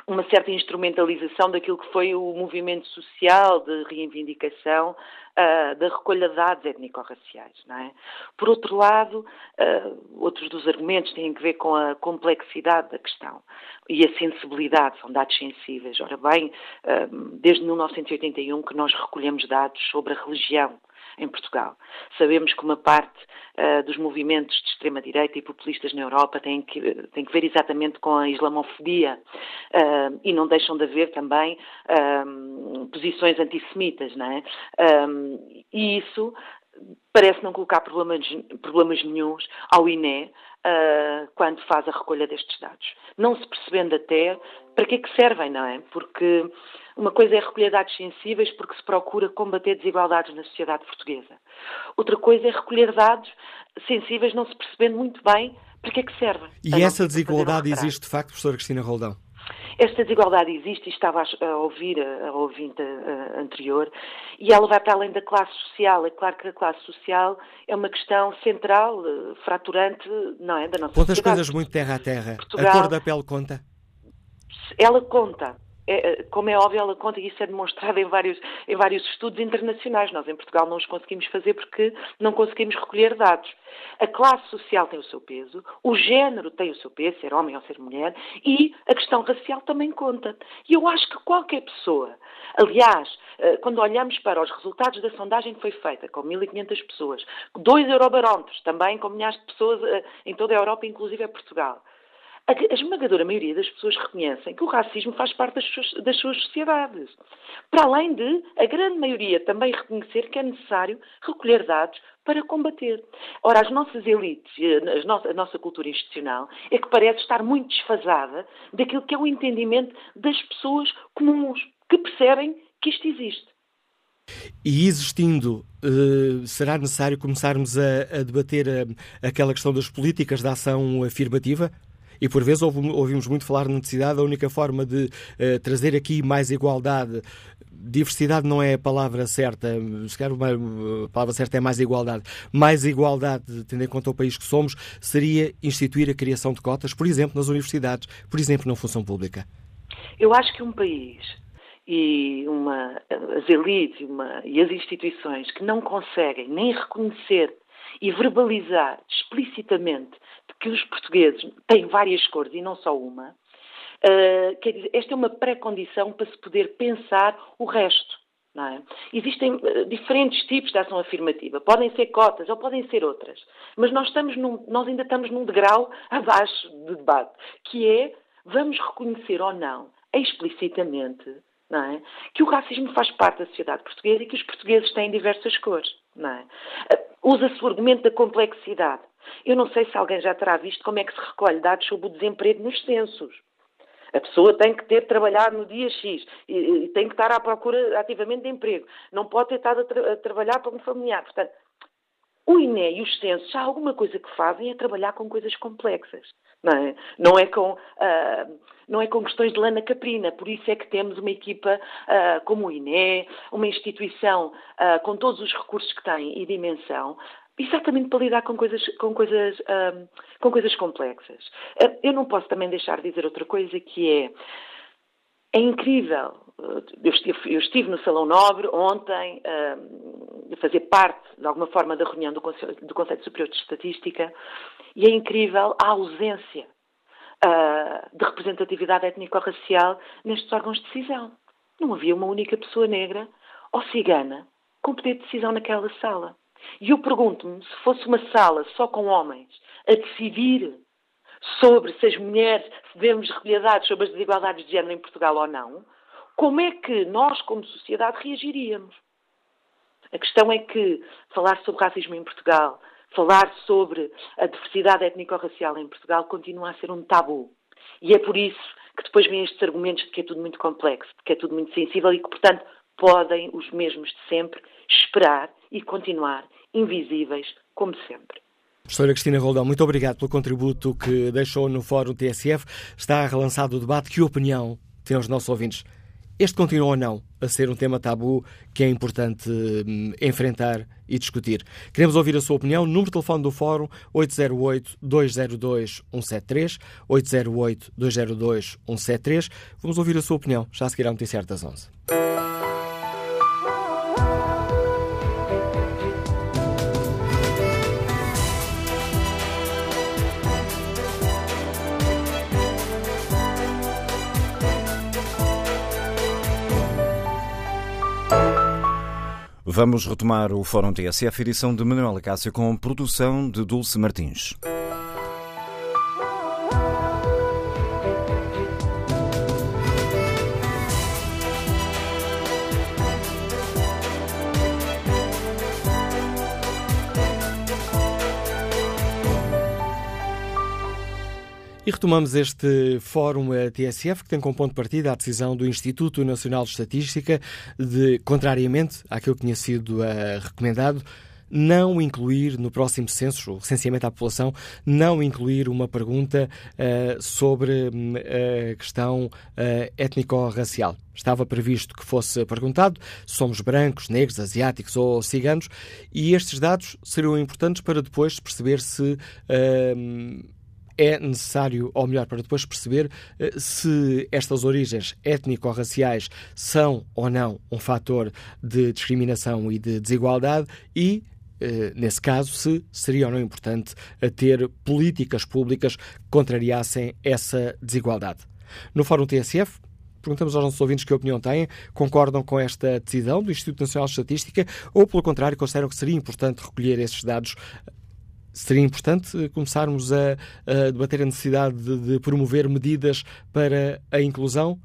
uma certa instrumentalização daquilo que foi o movimento social de reivindicação uh, da recolha de dados étnico-raciais. É? Por outro lado, uh, outros dos argumentos têm a ver com a complexidade da questão e a sensibilidade, são dados sensíveis. Ora bem, uh, desde 1981 que nós recolhemos dados sobre a religião em Portugal. Sabemos que uma parte uh, dos movimentos de extrema-direita e populistas na Europa têm que, têm que ver exatamente com a islamofobia uh, e não deixam de haver também uh, posições antissemitas, não é? e isso parece não colocar problemas, problemas nenhums ao INE uh, quando faz a recolha destes dados. Não se percebendo até para que é que servem, não é? Porque uma coisa é recolher dados sensíveis porque se procura combater desigualdades na sociedade portuguesa. Outra coisa é recolher dados sensíveis não se percebendo muito bem para que é que servem. E essa desigualdade existe de facto, professora Cristina Roldão? Esta desigualdade existe e estava a ouvir a, ouvinte anterior e ela vai para além da classe social. É claro que a classe social é uma questão central, eh, fraturante, não é, da nossa Quantas sociedade. coisas muito terra a terra. Portugal, a cor da pele conta? Ela conta é, como é óbvio, ela conta, e isso é demonstrado em vários, em vários estudos internacionais. Nós, em Portugal, não os conseguimos fazer porque não conseguimos recolher dados. A classe social tem o seu peso, o género tem o seu peso, ser homem ou ser mulher, e a questão racial também conta. E eu acho que qualquer pessoa, aliás, eh, quando olhamos para os resultados da sondagem que foi feita, com 1.500 pessoas, dois eurobarómetros, também com milhares de pessoas eh, em toda a Europa, inclusive a Portugal, a esmagadora maioria das pessoas reconhecem que o racismo faz parte das suas, das suas, sociedades. Para além de a grande maioria também reconhecer que é necessário recolher dados para combater. Ora, as nossas elites, nossa, a nossa cultura institucional, é que parece estar muito desfasada daquilo que é o entendimento das pessoas comuns, que percebem que isto existe. E existindo, uh, será necessário começarmos a, debater eh, aquela questão das políticas de ação afirmativa? E por vezes ouvimos muito falar na necessidade, a única forma de uh, trazer aqui mais igualdade diversidade não é a palavra certa, se calhar a palavra certa é mais igualdade. Mais igualdade, tendo em conta o país que somos, seria instituir a criação de cotas, por exemplo, nas universidades, por exemplo, na função pública. Eu acho que um país e uma, as elites uma, e as instituições que não conseguem nem reconhecer e verbalizar explicitamente que os portugueses têm várias cores e não só uma, uh, quer dizer, esta é uma pré-condição para se poder pensar o resto. É? Existem uh, diferentes tipos de ação afirmativa. Podem ser cotas ou podem ser outras. Mas nós, estamos num, nós ainda estamos num degrau [LAUGHS] abaixo do debate, que é vamos reconhecer ou não, explicitamente, é? que o racismo faz parte da sociedade portuguesa e que os portugueses têm diversas cores. É? Uh, Usa-se o argumento da complexidade. Eu não sei se alguém já terá visto como é que se recolhe dados sobre o desemprego nos censos. A pessoa tem que ter trabalhado no dia X e, e tem que estar à procura ativamente de emprego. Não pode ter estado a, tra a trabalhar para um familiar. Portanto, o INE e os censos, já alguma coisa que fazem é trabalhar com coisas complexas. Não é, não é com, uh, não é com questões de lana caprina. Por isso é que temos uma equipa uh, como o INE, uma instituição uh, com todos os recursos que tem e dimensão, exatamente para lidar com coisas, com coisas, um, com coisas complexas. Uh, eu não posso também deixar de dizer outra coisa que é é incrível. Eu estive, eu estive, no Salão Nobre ontem a fazer parte, de alguma forma, da reunião do Conselho, do Conselho Superior de Estatística e é incrível a ausência uh, de representatividade étnico-racial nestes órgãos de decisão. Não havia uma única pessoa negra ou cigana com poder de decisão naquela sala. E eu pergunto-me, se fosse uma sala só com homens a decidir sobre se as mulheres devemos recolher dados sobre as desigualdades de género em Portugal ou não, como é que nós, como sociedade, reagiríamos? A questão é que falar sobre racismo em Portugal, falar sobre a diversidade étnico-racial em Portugal continua a ser um tabu. E é por isso que depois vêm estes argumentos de que é tudo muito complexo, de que é tudo muito sensível e que, portanto, podem os mesmos de sempre esperar e continuar invisíveis como sempre. Professora Cristina Roldão, muito obrigado pelo contributo que deixou no Fórum TSF. Está relançado o debate. Que opinião têm os nossos ouvintes? Este continua ou não a ser um tema tabu que é importante hum, enfrentar e discutir. Queremos ouvir a sua opinião. Número de telefone do Fórum 808-202-173, 808-202-173. Vamos ouvir a sua opinião já a seguir à notícia das 11. Vamos retomar o Fórum TSF, edição de Manuela Cássio, com produção de Dulce Martins. Retomamos este fórum TSF que tem como ponto de partida a decisão do Instituto Nacional de Estatística de, contrariamente àquilo que tinha sido uh, recomendado, não incluir no próximo censo, o recenseamento à população, não incluir uma pergunta uh, sobre hum, a questão uh, étnico-racial. Estava previsto que fosse perguntado se somos brancos, negros, asiáticos ou ciganos, e estes dados seriam importantes para depois perceber se. É necessário, ou melhor, para depois perceber eh, se estas origens étnico-raciais são ou não um fator de discriminação e de desigualdade e eh, nesse caso, se seria ou não importante ter políticas públicas que contrariassem essa desigualdade. No Fórum TSF, perguntamos aos nossos ouvintes que opinião têm, concordam com esta decisão do Instituto Nacional de Estatística ou, pelo contrário, consideram que seria importante recolher esses dados seria importante começarmos a, a debater a necessidade de, de, promover medidas para a inclusão.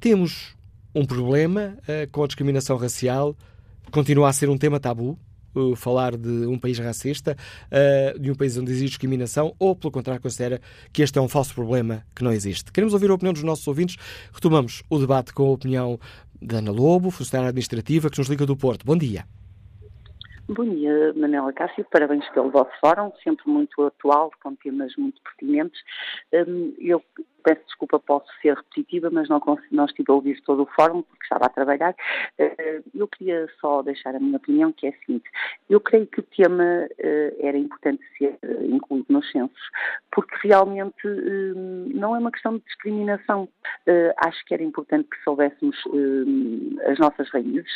Temos um problema uh, com a discriminação racial, continua a ser um tema tabu. Uh, falar de um país racista, de um país onde existe discriminação, ou, pelo contrário, considera que este é um falso problema que não existe. Queremos ouvir a opinião dos nossos ouvintes. Retomamos o debate com a opinião da Ana Lobo, funcionária administrativa, que nos liga do Porto. Bom dia. Bom dia, Manela Cássio. Parabéns pelo vosso fórum, sempre muito atual, com temas muito pertinentes. Hum, eu peço desculpa, posso ser repetitiva, mas não, consegui, não estive a ouvir todo o fórum porque estava a trabalhar. Hum, eu queria só deixar a minha opinião, que é a seguinte. Eu creio que o tema hum, era importante ser incluído nos censos, porque realmente não é uma questão de discriminação. Acho que era importante que soubéssemos as nossas raízes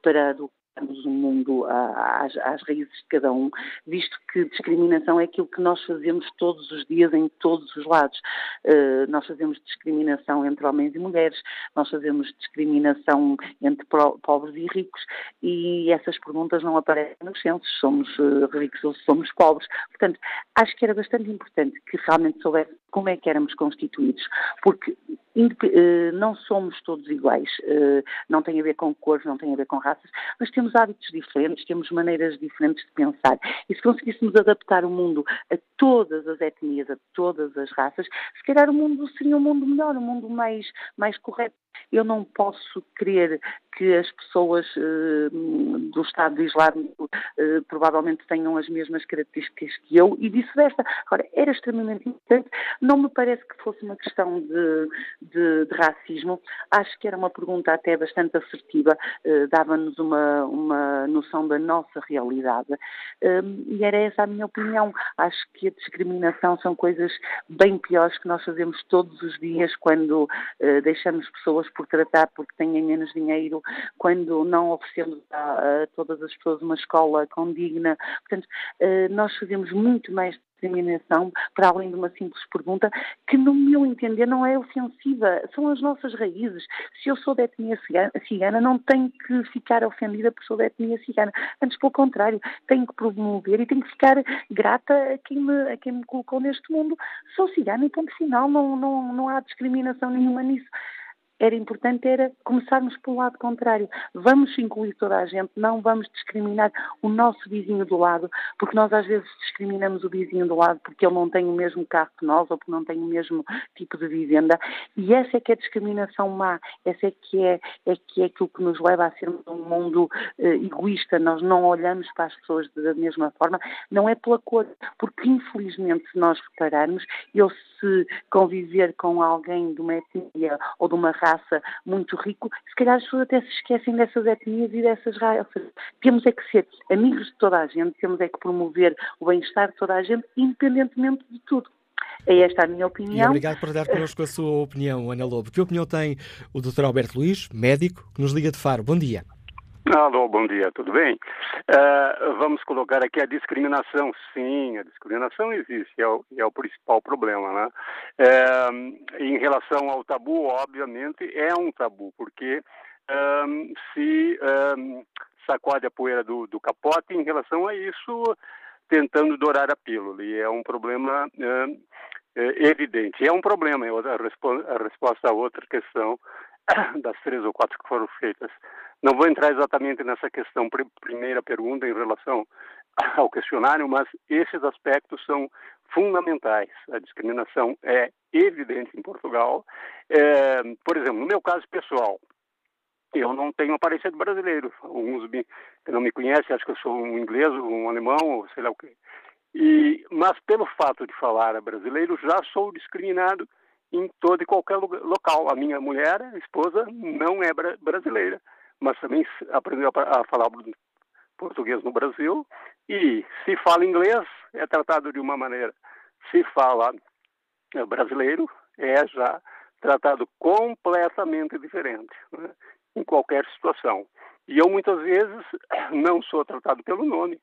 para um mundo às, às, raízes de cada um, visto que discriminação é aquilo que nós fazemos todos os dias em todos os lados. Uh, nós fazemos discriminação entre homens e mulheres, nós fazemos discriminação entre pobres e ricos e essas perguntas não aparecem nos censos, somos uh, ricos ou somos pobres. Portanto, acho que era bastante importante que realmente soubesse como é que éramos constituídos, porque eh, não somos todos iguais, eh, não tem a ver com cores, não tem a ver com raças, mas temos hábitos diferentes, temos maneiras diferentes de pensar. E se conseguíssemos adaptar o mundo a todas as etnias, a todas as raças, se calhar o mundo seria um mundo melhor, um mundo mais, mais correto. Eu não posso crer que as pessoas uh, do Estado Islâmico uh, provavelmente tenham as mesmas características que eu e vice-versa. Agora, era extremamente importante. Não me parece que fosse uma questão de, de, de racismo. Acho que era uma pergunta até bastante assertiva, uh, dava-nos uma, uma noção da nossa realidade. e era essa a minha opinião. Acho que a discriminação são coisas bem piores que nós fazemos todos os dias quando deixamos pessoas por tratar porque têm menos dinheiro quando não oferecemos a, a todas as pessoas uma escola condigna. Portanto, eh, nós fazemos muito mais discriminação para além de uma simples pergunta que, no meu entender, não é ofensiva. São as nossas raízes. Se eu sou da etnia cigana, não tenho que ficar ofendida por sou da etnia cigana. Antes, pelo contrário, tenho que promover e tenho que ficar grata a quem me, a quem me colocou neste mundo. Sou cigana e ponto final. Não, não, não há discriminação nenhuma nisso era importante era começarmos pelo lado contrário. Vamos incluir toda a gente, não vamos discriminar o nosso vizinho do lado, porque nós às vezes discriminamos o vizinho do lado porque ele não tem o mesmo carro que nós ou porque não tem o mesmo tipo de vivenda. E essa é que é a discriminação má, essa é que é, é que é aquilo que nos leva a sermos um mundo uh, egoísta. Nós não olhamos para as pessoas da mesma forma, não é pela cor, porque infelizmente se nós repararmos, eu se conviver com alguém de uma etnia ou de uma raça muito rico, se calhar as pessoas até se esquecem dessas etnias e dessas raças. Temos é que ser amigos de toda a gente, temos é que promover o bem-estar de toda a gente, independentemente de tudo. É esta a minha opinião. E obrigado por dar connosco a sua opinião, Ana Lobo. Que opinião tem o Dr. Alberto Luís, médico, que nos liga de Faro? Bom dia. Alô, bom dia, tudo bem? Uh, vamos colocar aqui a discriminação. Sim, a discriminação existe, é o, é o principal problema, né? Uh, em relação ao tabu, obviamente, é um tabu, porque uh, se sacode a poeira do, do, capote em relação a isso, tentando dourar a pílula, e é um problema evidente. É um problema, é a, respo a resposta a outra questão [COUGHS] das três ou quatro que foram feitas. Não vou entrar exatamente nessa questão, primeira pergunta em relação [LAUGHS] ao questionário, mas esses aspectos são fundamentais. A discriminação é evidente em Portugal. É, por exemplo, no meu caso pessoal, eu não tenho aparência de brasileiro. Alguns que não me conhece, acha que eu sou um inglês, um alemão, ou sei lá o quê. E, mas pelo fato de falar brasileiro, já sou discriminado em todo e qualquer local. A minha mulher, a esposa, não é brasileira, mas também aprendeu a falar português no Brasil e se fala inglês é tratado de uma maneira. Se fala brasileiro é já tratado completamente diferente né? em qualquer situação. E eu muitas vezes [CLEARS THROAT] não sou tratado pelo nome,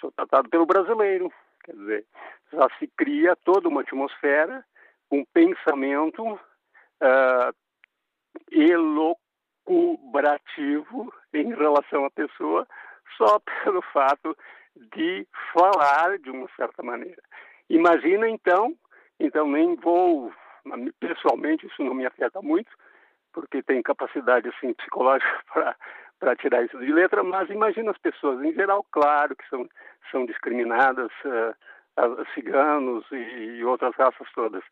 sou tratado pelo brasileiro. Quer dizer, já se cria toda uma atmosfera, um pensamento uh, elocubrativo em relação à pessoa, só [LAUGHS] pelo fato de falar de uma certa maneira. Imagina então, então nem vou, pessoalmente isso não me afeta muito, porque tem capacidade assim [LAUGHS] psicológica para para tirar isso de letra, mas imagina as pessoas em geral, claro que são são discriminadas, uh, ciganos e, e, outras raças todas.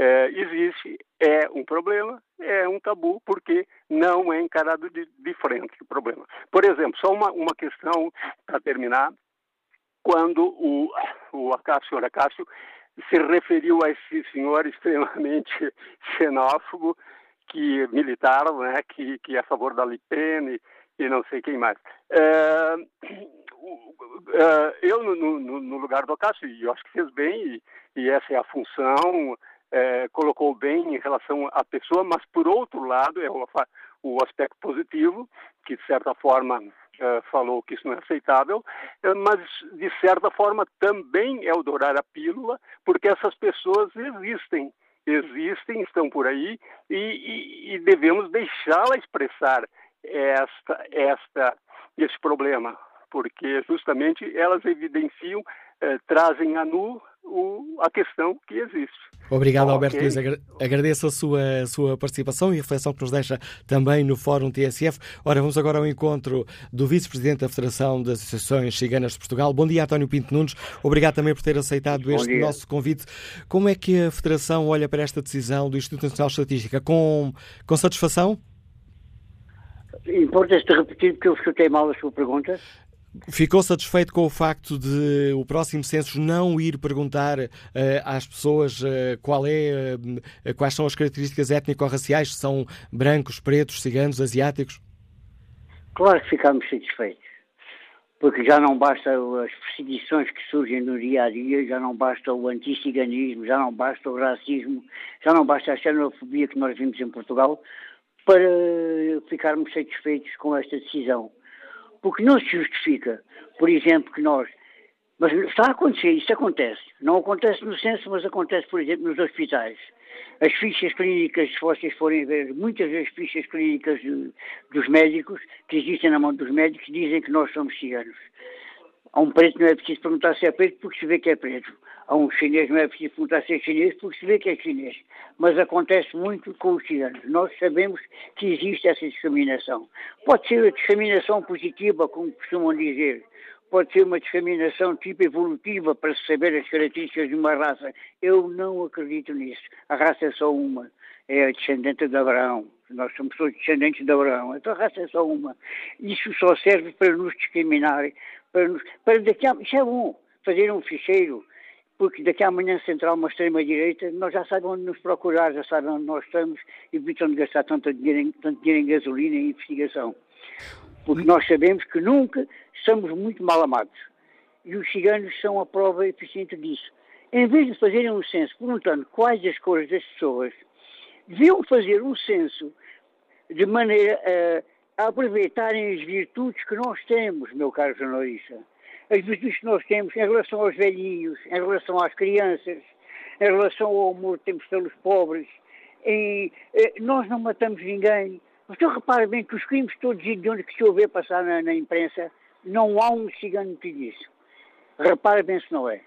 É, existe, é um problema, é um tabu, porque não é encarado de, de frente o problema. Por exemplo, só uma, uma questão para terminar, quando o, o Acácio, senhor Acácio se referiu a esse senhor extremamente [LAUGHS] xenófobo, que militar, né, que, que é a favor da Le Pen e, e não sei quem mais. É, eu, no, no, no, lugar do Acácio, e eu acho que fez bem, e, e essa é a função, é, colocou bem em relação à pessoa, mas, por outro lado, é o, o aspecto positivo, que, de certa forma, é, falou que isso não é aceitável, é, mas, de certa forma, também é o dourar a pílula, porque essas pessoas existem. Existem, estão por aí e, e, e devemos deixá-la expressar esta, esta, esse problema, porque justamente elas evidenciam, eh, trazem a nu o, a questão que existe. Obrigado, Alberto okay. Luís. Agradeço a sua, a sua participação e a reflexão que nos deixa também no Fórum TSF. Ora, vamos agora ao encontro do Vice-Presidente da Federação das Associações Ciganas de Portugal. Bom dia, António Pinto Nunes. Obrigado também por ter aceitado este nosso convite. Como é que a Federação olha para esta decisão do Instituto Nacional de Estatística? Com, com satisfação? Importa-se repetir porque eu escutei mal a sua pergunta. Ficou satisfeito com o facto de o próximo censo não ir perguntar uh, às pessoas uh, qual é, uh, quais são as características étnico-raciais, se são brancos, pretos, ciganos, asiáticos? Claro que ficamos satisfeitos, porque já não basta as perseguições que surgem no dia a dia, já não basta o anticiganismo, já não basta o racismo, já não basta a xenofobia que nós vimos em Portugal para ficarmos satisfeitos com esta decisão porque não se justifica, por exemplo, que nós. Mas está a acontecer, isso acontece. Não acontece no censo, mas acontece, por exemplo, nos hospitais. As fichas clínicas, se vocês forem ver, muitas das fichas clínicas dos médicos, que existem na mão dos médicos, dizem que nós somos ciganos. A um preto não é preciso perguntar se é preto porque se vê que é preto. A um chinês não é preciso perguntar se é chinês porque se vê que é chinês. Mas acontece muito com os ciganos. Nós sabemos que existe essa discriminação. Pode ser a discriminação positiva, como costumam dizer. Pode ser uma discriminação tipo evolutiva para se saber as características de uma raça. Eu não acredito nisso. A raça é só uma. É a descendente de Abraão. Nós somos todos descendentes de Abraão. Então a raça é só uma. Isso só serve para nos discriminar para, nos, para daqui a, isso é bom, fazer um ficheiro, porque daqui a amanhã se entrar uma extrema-direita, nós já sabemos onde nos procurar, já sabemos onde nós estamos, evitam de gastar tanto dinheiro, em, tanto dinheiro em gasolina e investigação. Porque nós sabemos que nunca somos muito mal amados. E os ciganos são a prova eficiente disso. Em vez de fazerem um censo perguntando quais as cores das pessoas, deviam fazer um censo de maneira a a aproveitarem as virtudes que nós temos, meu caro jornalista. As virtudes que nós temos em relação aos velhinhos, em relação às crianças, em relação ao amor que temos pelos pobres. E, eh, nós não matamos ninguém. Então repare bem que os crimes todos de onde que se ouve passar na, na imprensa, não há um cigano que diz isso. Repare bem se não é.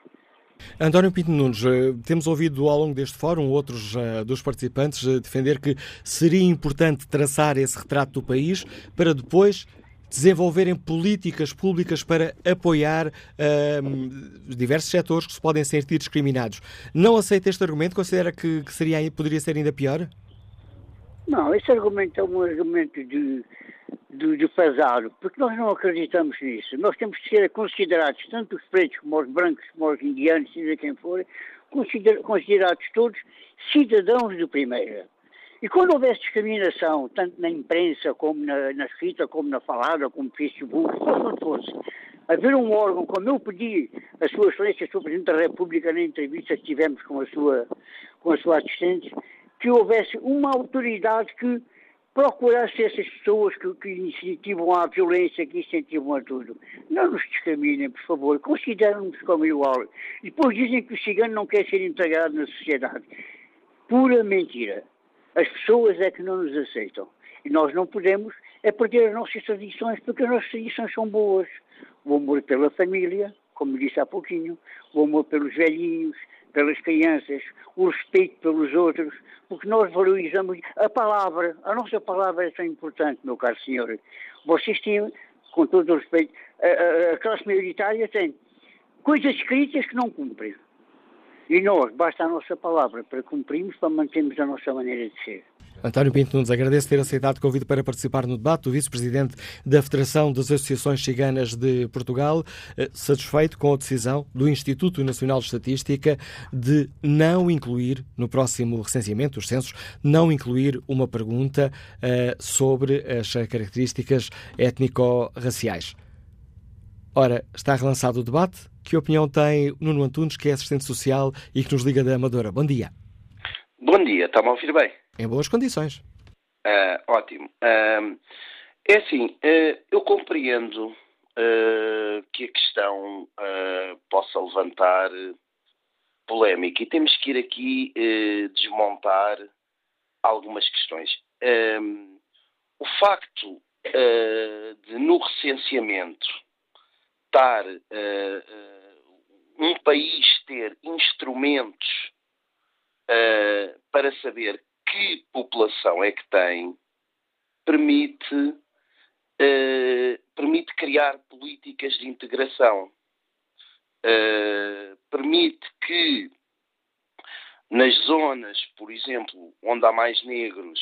António Pinto Nunes, eh, temos ouvido ao longo deste fórum outros uh, dos participantes uh, defender que seria importante traçar esse retrato do país para depois desenvolverem políticas públicas para apoiar diversos setores que se podem sentir discriminados. Não aceita este argumento? Considera que, que seria, poderia ser ainda pior? Não, esse argumento é um argumento de, de, de pesado, porque nós não acreditamos nisso. Nós temos que ser considerados, tanto os pretos como os brancos, como os indianos, seja quem for, consider, considerados todos cidadãos de primeira. E quando houver discriminação, tanto na imprensa, como na, na escrita, como na falada, como no Facebook, quando fosse, haver um órgão, como eu pedi a Sua Excelência, Sr. Presidente da República, na entrevista que tivemos com a sua, com a sua assistente, que houvesse uma autoridade que procurasse essas pessoas que, que incentivam a violência, que incentivam a tudo. Não nos discriminem, por favor, considerem-nos como igual. E depois dizem que o cigano não quer ser integrado na sociedade. Pura mentira. As pessoas é que não nos aceitam. E nós não podemos é perder as nossas tradições, porque as nossas tradições são boas. O amor pela família, como disse há pouquinho, o amor pelos velhinhos, pelas crianças, o respeito pelos outros, porque nós valorizamos a palavra. A nossa palavra é tão importante, meu caro senhor. Vocês têm, com todo o respeito, a, a, a classe maioritária tem coisas escritas que não cumprem. E nós, basta a nossa palavra para cumprirmos, para mantermos a nossa maneira de ser. António Pinto Nunes, agradeço ter aceitado o convite para participar no debate. O vice-presidente da Federação das Associações Ciganas de Portugal, eh, satisfeito com a decisão do Instituto Nacional de Estatística de não incluir, no próximo recenseamento, os censos, não incluir uma pergunta uh, sobre as características étnico-raciais. Ora, está relançado o debate. Que opinião tem Nuno Antunes, que é assistente social e que nos liga da Amadora? Bom dia. Bom dia, está-me a ouvir bem? Em boas condições. Uh, ótimo. Uh, é assim, uh, eu compreendo que a questão possa levantar polémica e temos que ir aqui desmontar algumas questões. o facto de no recenseamento estar um país ter instrumentos para saber que população é que tem, permite, permite criar políticas de integração. Permite que nas zonas, por exemplo, onde há mais negros,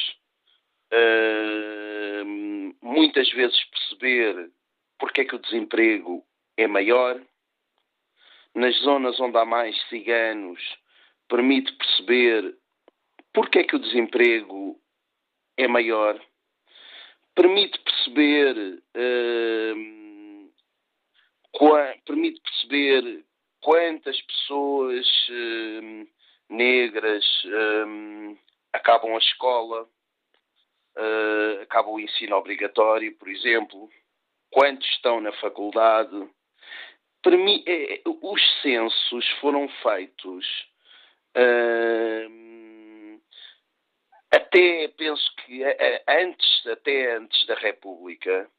muitas vezes perceber porque é que o desemprego é maior. Nas zonas onde há mais ciganos, permite perceber porque é que o desemprego é maior? Permite perceber, uh, qua, permite perceber quantas pessoas uh, negras uh, acabam a escola, acabam o ensino obrigatório, por exemplo, quantos estão na faculdade. Permi eh, os censos foram feitos uh, até penso que antes, até antes da República,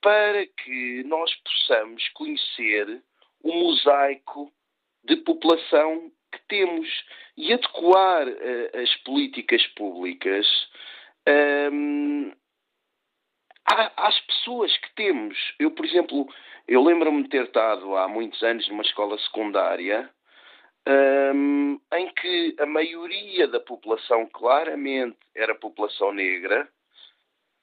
para que nós possamos conhecer o mosaico de população que temos e adequar uh, as políticas públicas um, às pessoas que temos. Eu, por exemplo, eu lembro-me de ter estado há muitos anos numa escola secundária um, em que a maioria da população claramente era população negra,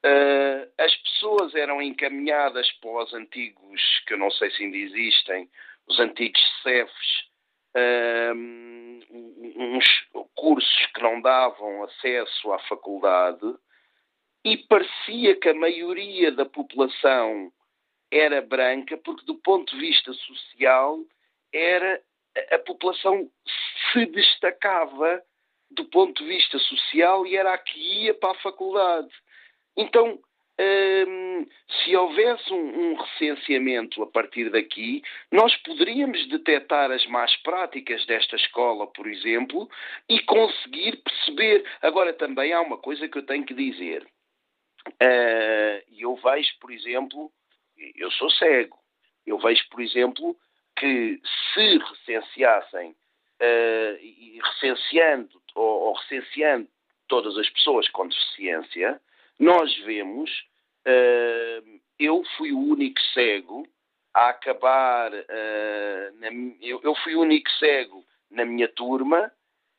uh, as pessoas eram encaminhadas para os antigos, que eu não sei se ainda existem, os antigos CEFs, um, uns cursos que não davam acesso à faculdade, e parecia que a maioria da população era branca, porque do ponto de vista social era a população se destacava do ponto de vista social e era a que ia para a faculdade. Então, hum, se houvesse um, um, recenseamento a partir daqui, nós poderíamos detectar as más práticas desta escola, por exemplo, e conseguir perceber. Agora, também há uma coisa que eu tenho que dizer. Uh, eu vejo, por exemplo, eu sou cego, eu vejo, por exemplo, que se recenseassem uh, e recenseando ou, ou, recenseando todas as pessoas com deficiência, nós vemos, uh, eu fui o único cego a acabar, eu, fui o único cego na minha turma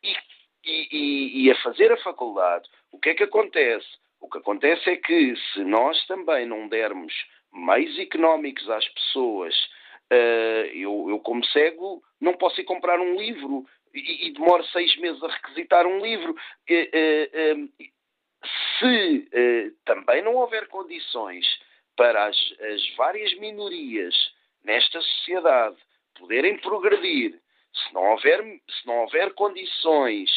e, e, e, e a fazer a faculdade. O que é que acontece? O que acontece é que se nós também não dermos meios económicos às pessoas, uh, eu, eu, como cego, não posso ir comprar um livro e, e demoro seis meses a requisitar um livro. Uh, uh, se também não houver condições para as, as várias minorias nesta sociedade poderem progredir, se não houver, se não houver condições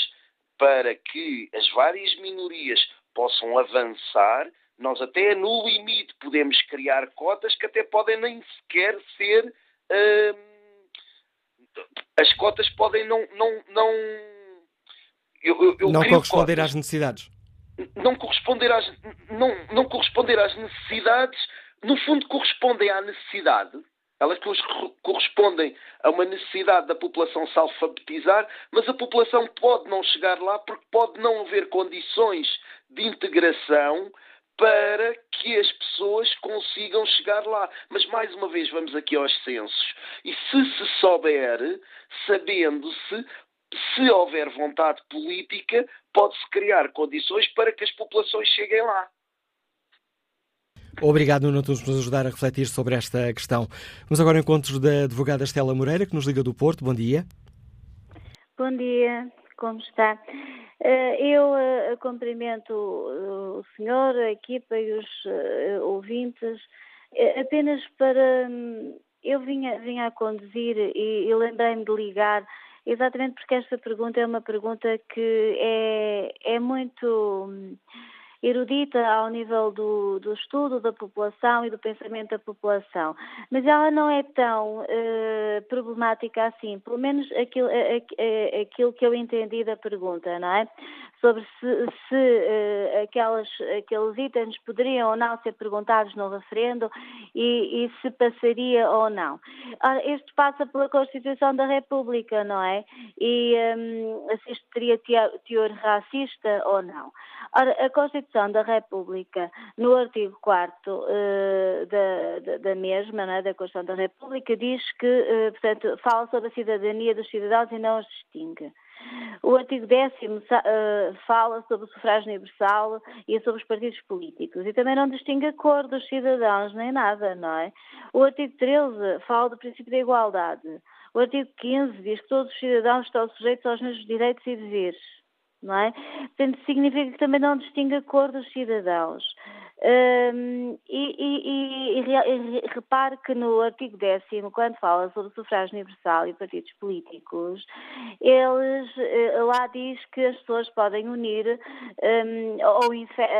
para que as várias minorias possam avançar, nós até no limite podemos criar cotas que até podem nem sequer ser. Hum, as cotas podem não. não, não eu, eu não corresponder cotas, às necessidades. Não corresponder às, não, não corresponder às necessidades, no fundo correspondem à necessidade elas correspondem a uma necessidade da população se alfabetizar, mas a população pode não chegar lá porque pode não haver condições de integração para que as pessoas consigam chegar lá. Mas mais uma vez vamos aqui aos censos. E se se souber, sabendo-se, se houver vontade política, pode-se criar condições para que as populações cheguem lá. Obrigado, Nuno por nos ajudar a refletir sobre esta questão. Vamos agora ao encontro da advogada Estela Moreira, que nos liga do Porto. Bom dia. Bom dia, como está? Eh, eu eh, cumprimento o senhor, a equipa e os eh, ouvintes apenas para. Hum, eu vinha, vinha a conduzir e, e lembrei-me de ligar exatamente porque esta pergunta é uma pergunta que é, é muito hum, erudita ao nível do, do estudo da população e do pensamento da população, mas ela não é tão uh, problemática assim, pelo menos aquilo, aquilo que eu entendi da pergunta, não é? Sobre se, se uh, aquelas, aqueles itens poderiam ou não ser perguntados no referendo e, e se passaria ou não. Ora, este passa pela Constituição da República, não é? E um, se isto teria teor racista ou não. Ora, a Constituição da República, no artigo 4 uh, eh, da, da, da, mesma, né, da Constituição da República, diz que, uh, portanto, fala sobre a cidadania dos cidadãos e não os distingue. O artigo 10 uh, eh, fala sobre o sufrágio universal e sobre os partidos políticos e também não distingue a cor dos cidadãos nem nada, não é? O artigo 13 fala do princípio da igualdade. O artigo 15 diz que todos os cidadãos estão sujeitos aos mesmos direitos e deveres não é? Portanto, significa que também não distingue a cor dos cidadãos. Um, e, e, e, e, repare que no artigo 10, quando fala sobre o sufrágio universal e partidos políticos, eles eh, lá diz que as pessoas podem unir, um, ou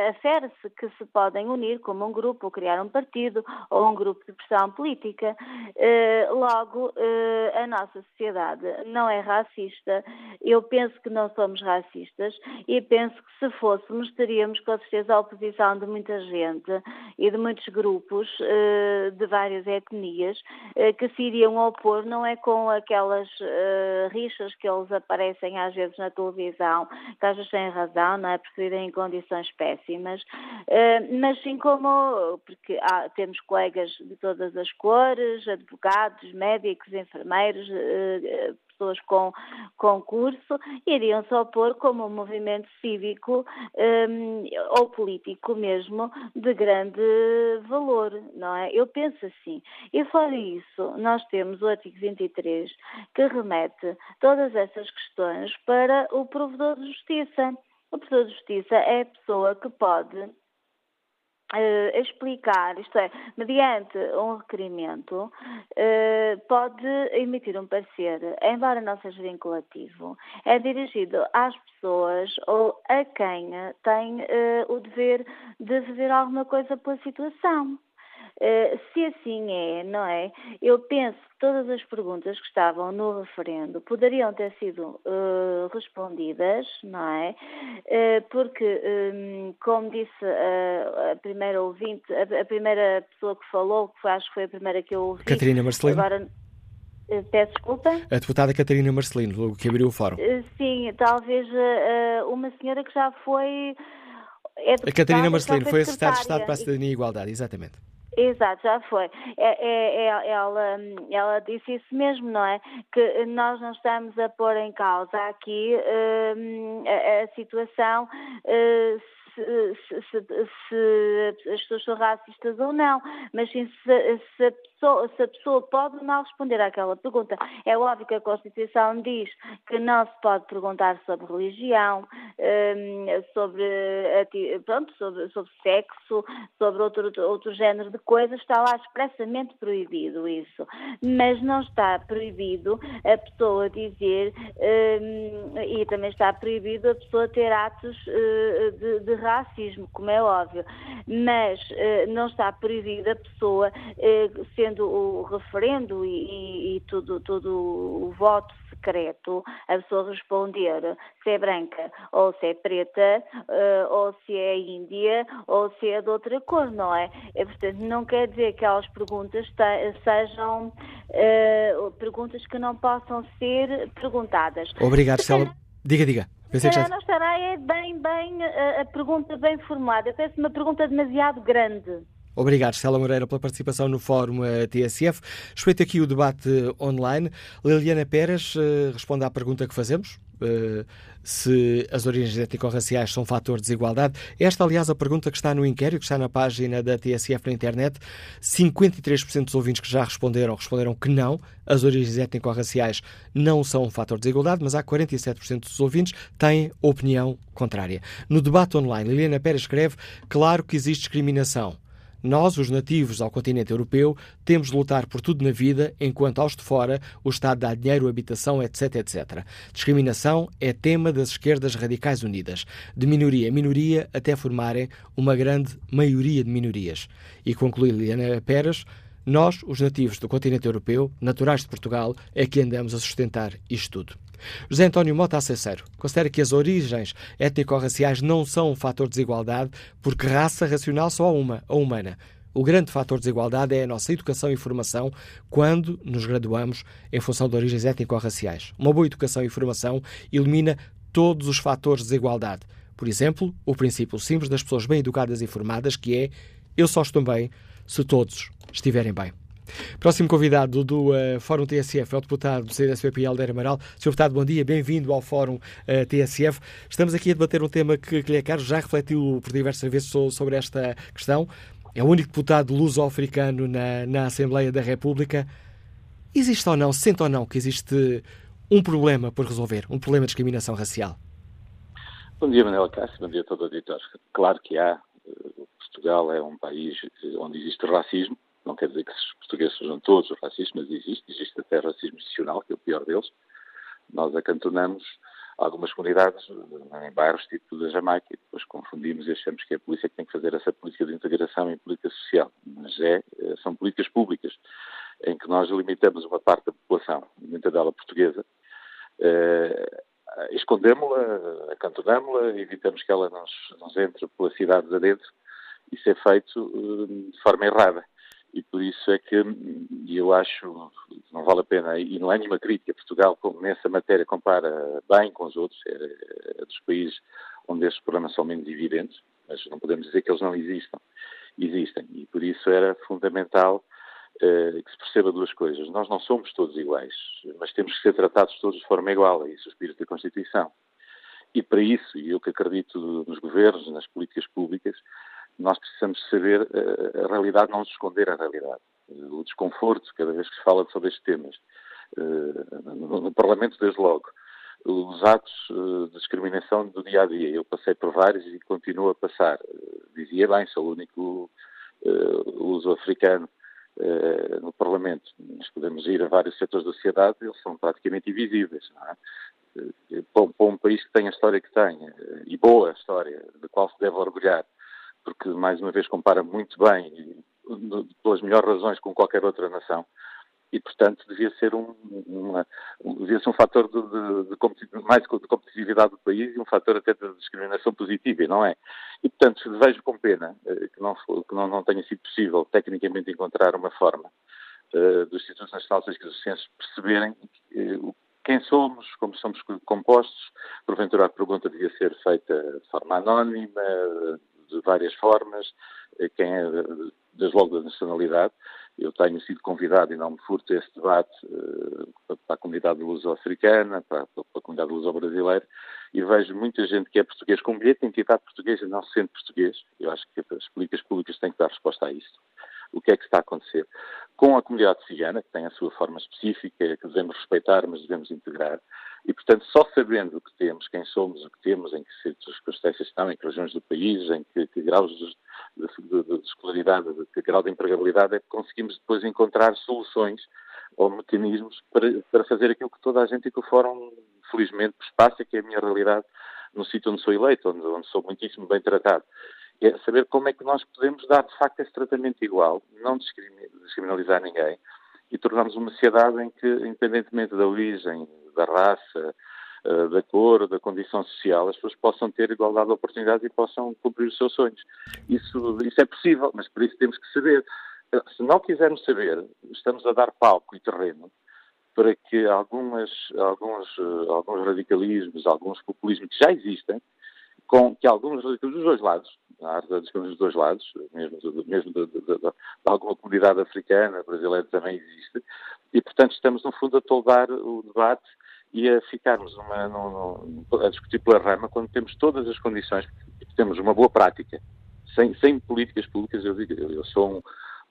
afere-se que se podem unir como um grupo, ou criar um partido, ou um grupo de pressão política. Uh, logo, uh, a nossa sociedade não é racista, eu penso que não somos racistas, e penso que se fôssemos, teríamos com certeza a oposição de muitas gente e de muitos grupos uh, de várias etnias uh, que se iriam opor, não é com aquelas uh, rixas que eles aparecem às vezes na televisão, que às vezes têm razão, não é? Por em condições péssimas, mas sim como, porque há, temos colegas de todas as cores, advogados, médicos, enfermeiros, pessoas com concurso iriam se opor como um movimento cívico um, ou político mesmo de grande valor, não é? Eu penso assim. E fora isso, nós temos o artigo 23 que remete todas essas questões para o provedor de justiça. O provedor de justiça é a pessoa que pode Uh, explicar, isto é, mediante um requerimento, uh, pode emitir um parecer, embora não seja vinculativo, é dirigido às pessoas ou a quem tem uh, o dever de fazer alguma coisa pela situação. Eh, se assim é, não é? Eu penso que todas as perguntas que estavam no referendo poderiam ter sido uh, respondidas, não é? Uh, porque, um, como disse a, primeira ouvinte, a, a, primeira pessoa que falou, que acho que foi a primeira que eu ouvi. Catarina Marcelino. Agora, Peço desculpa. A deputada Catarina Marcelino, que abriu o fórum. Sim, talvez uma senhora que já foi. É a Catarina Marcelino foi a secretária de Estado para a Cidadania e Igualdade, exatamente. Exato, já foi. É, é, é, ela, ela disse isso mesmo, não é? Que nós não estamos a pôr em causa aqui uh, a, a, situação uh, se, se, se, as pessoas são racistas ou não, mas sim se, se, a pessoa, se a pessoa pode ou não responder àquela pergunta. É óbvio que a Constituição diz que não se pode perguntar sobre religião, hum, sobre, pronto, sobre, sobre sexo, sobre outro, outro género de coisas, está lá expressamente proibido isso. Mas não está proibido a pessoa dizer, hum, e também está proibido a pessoa ter atos eh, de, de racismo, como é óbvio, mas uh, não está proibida a pessoa, uh, sendo o referendo e, e, e tudo, tudo o voto secreto, a pessoa responder se é branca ou se é preta, uh, ou se é índia, ou se é de outra cor, não é? é portanto, não quer dizer que aquelas perguntas sejam uh, perguntas que não possam ser perguntadas. Obrigado, Stella. Diga, diga. Pensei que já... Não estará é bem, bem, a, a pergunta bem formulada. Parece uma pergunta demasiado grande. Obrigado, Stella Moreira, pela participação no Fórum eh, TSF. Respeito aqui o debate online. Liliana Pérez uh, responde à pergunta que fazemos. Se as origens étnico-raciais são fator de desigualdade. Esta, aliás, a pergunta que está no inquérito, que está na página da TSF na internet. 53% dos ouvintes que já responderam, responderam que não, as origens étnico-raciais não são um fator de desigualdade, mas há 47% dos ouvintes têm opinião contrária. No debate online, Liliana Pérez escreve: claro que existe discriminação nós, os nativos ao continente europeu, temos de lutar por tudo na vida, enquanto aos de fora o Estado dá dinheiro, habitação, etc, etc. Discriminação é tema das esquerdas radicais unidas, de minoria a minoria, até formarem uma grande maioria de minorias. E conclui Liliana Pérez, nós, os nativos do continente europeu, naturais de Portugal, é que andamos a sustentar isto tudo. José António Mota Aceceiro considera que as origens étnico-raciais não são um fator de desigualdade, porque raça racional só há uma, a humana. O grande fator de desigualdade é a nossa educação e formação quando nos graduamos em função de origens étnico-raciais. Uma boa educação e formação elimina todos os fatores de desigualdade. Por exemplo, o princípio simples das pessoas bem educadas e formadas, que é eu só estou bem se todos estiverem bem. Próximo convidado do uh, Fórum TSF é o deputado do CDSPP, Aldeira Amaral. Sr. Deputado, bom dia, bem-vindo ao Fórum uh, eh, TSF. Estamos aqui a debater um tema que, que lhe é caro, já refletiu por diversas vezes sobre esta questão. É o único deputado luso-africano na, na Assembleia da República. Existe ou não, sente ou não que existe um problema por resolver, um problema de discriminação racial? Bom dia, Manuel Cássio, bom dia a todos os auditores. Claro que há. Eh, Portugal é um país onde existe racismo, não quer dizer que os portugueses sejam todos racistas, mas existe, existe até racismo institucional, que é o pior deles. Nós acantonamos algumas comunidades em bairros tipo da Jamaica e depois confundimos e achamos que é a polícia que tem que fazer essa política de integração e política social. Mas é, eh, são políticas públicas em que nós limitamos uma parte da população, muita dela portuguesa, eh, escondemos-la, acantonamos-la, evitamos que ela nos, nos entre pelas cidades adentro. Isso é feito eh, de forma errada. E por isso é que eu acho que não vale a pena, e não é nenhuma crítica, Portugal nessa matéria compara bem com os outros, é, é dos países onde estes problemas são menos evidentes, mas não podemos dizer que eles não existam. Existem. E por isso era fundamental eh, que se perceba duas coisas. Nós não somos todos iguais, mas temos que ser tratados todos de forma igual, é isso o espírito da Constituição. E para isso, e eu que acredito nos governos, nas políticas públicas, nós precisamos saber uh, a realidade, não esconder a realidade. O desconforto, cada vez que se fala sobre estes temas, uh, no, Parlamento, desde logo, os atos de discriminação do dia a dia. Eu passei por vários e continuo a passar. dizia bem, sou o único uso africano no Parlamento. Mas podemos ir a vários setores da sociedade, eles são praticamente invisíveis. É? Para, para um país que tem a história que tem, e boa história, da qual se deve orgulhar, porque mais uma vez compara muito bem, pelas melhores razões, com qualquer outra nação. E, portanto, devia ser um, uma, devia ser um fator de, de, de, mais de competitividade do país e um fator até de discriminação positiva, e não é? E, portanto, vejo com pena eh, que não, que não, não tenha sido possível, tecnicamente, encontrar uma forma uh, do Instituto Nacional de Ciências perceberem uh, quem somos, como somos compostos. Porventura, a pergunta devia ser feita de forma anónima, de várias formas, eh, quem é desde logo da nacionalidade. Eu tenho sido convidado, e não me furto esse debate, uh, para a comunidade luso-africana, para, a comunidade luso-brasileira, e vejo muita gente que é português com bilhete de entidade portuguesa, não sendo português. Eu acho que as políticas públicas têm que dar resposta a isso. O que é que está a acontecer? Com a comunidade cigana, que tem a sua forma específica, que devemos respeitar, mas devemos integrar, e, portanto, só sabendo o que temos, quem somos, o que temos, em que circunstâncias estão, em que regiões do país, em que, que graus de, de, de, de escolaridade, de que grau de empregabilidade, é que conseguimos depois encontrar soluções ou mecanismos para, para fazer aquilo que toda a gente e que o Fórum, felizmente, passa, que é a minha realidade no sítio onde sou eleito, onde, onde sou muitíssimo bem tratado. É saber como é que nós podemos dar, de facto, esse tratamento igual, não descriminalizar ninguém e tornarmos uma sociedade em que, independentemente da origem, da raça, eh, da cor, da condição social, as pessoas possam ter igualdade de oportunidades e possam cumprir os seus sonhos. Isso, isso é possível, mas por isso temos que saber. Se não quisermos saber, estamos a dar palco e terreno para que algumas, alguns, eh, alguns radicalismos, alguns populismos que já existem, com que alguns radicalismos dos dois lados, dos dois lados, mesmo, mesmo de, de, de, de, alguma comunidade africana, brasileira também existe, e portanto estamos no fundo a toldar o debate e a ficarmos numa, a discutir pela rama quando temos todas as condições, temos uma boa prática, sem, sem políticas públicas, eu digo, eu sou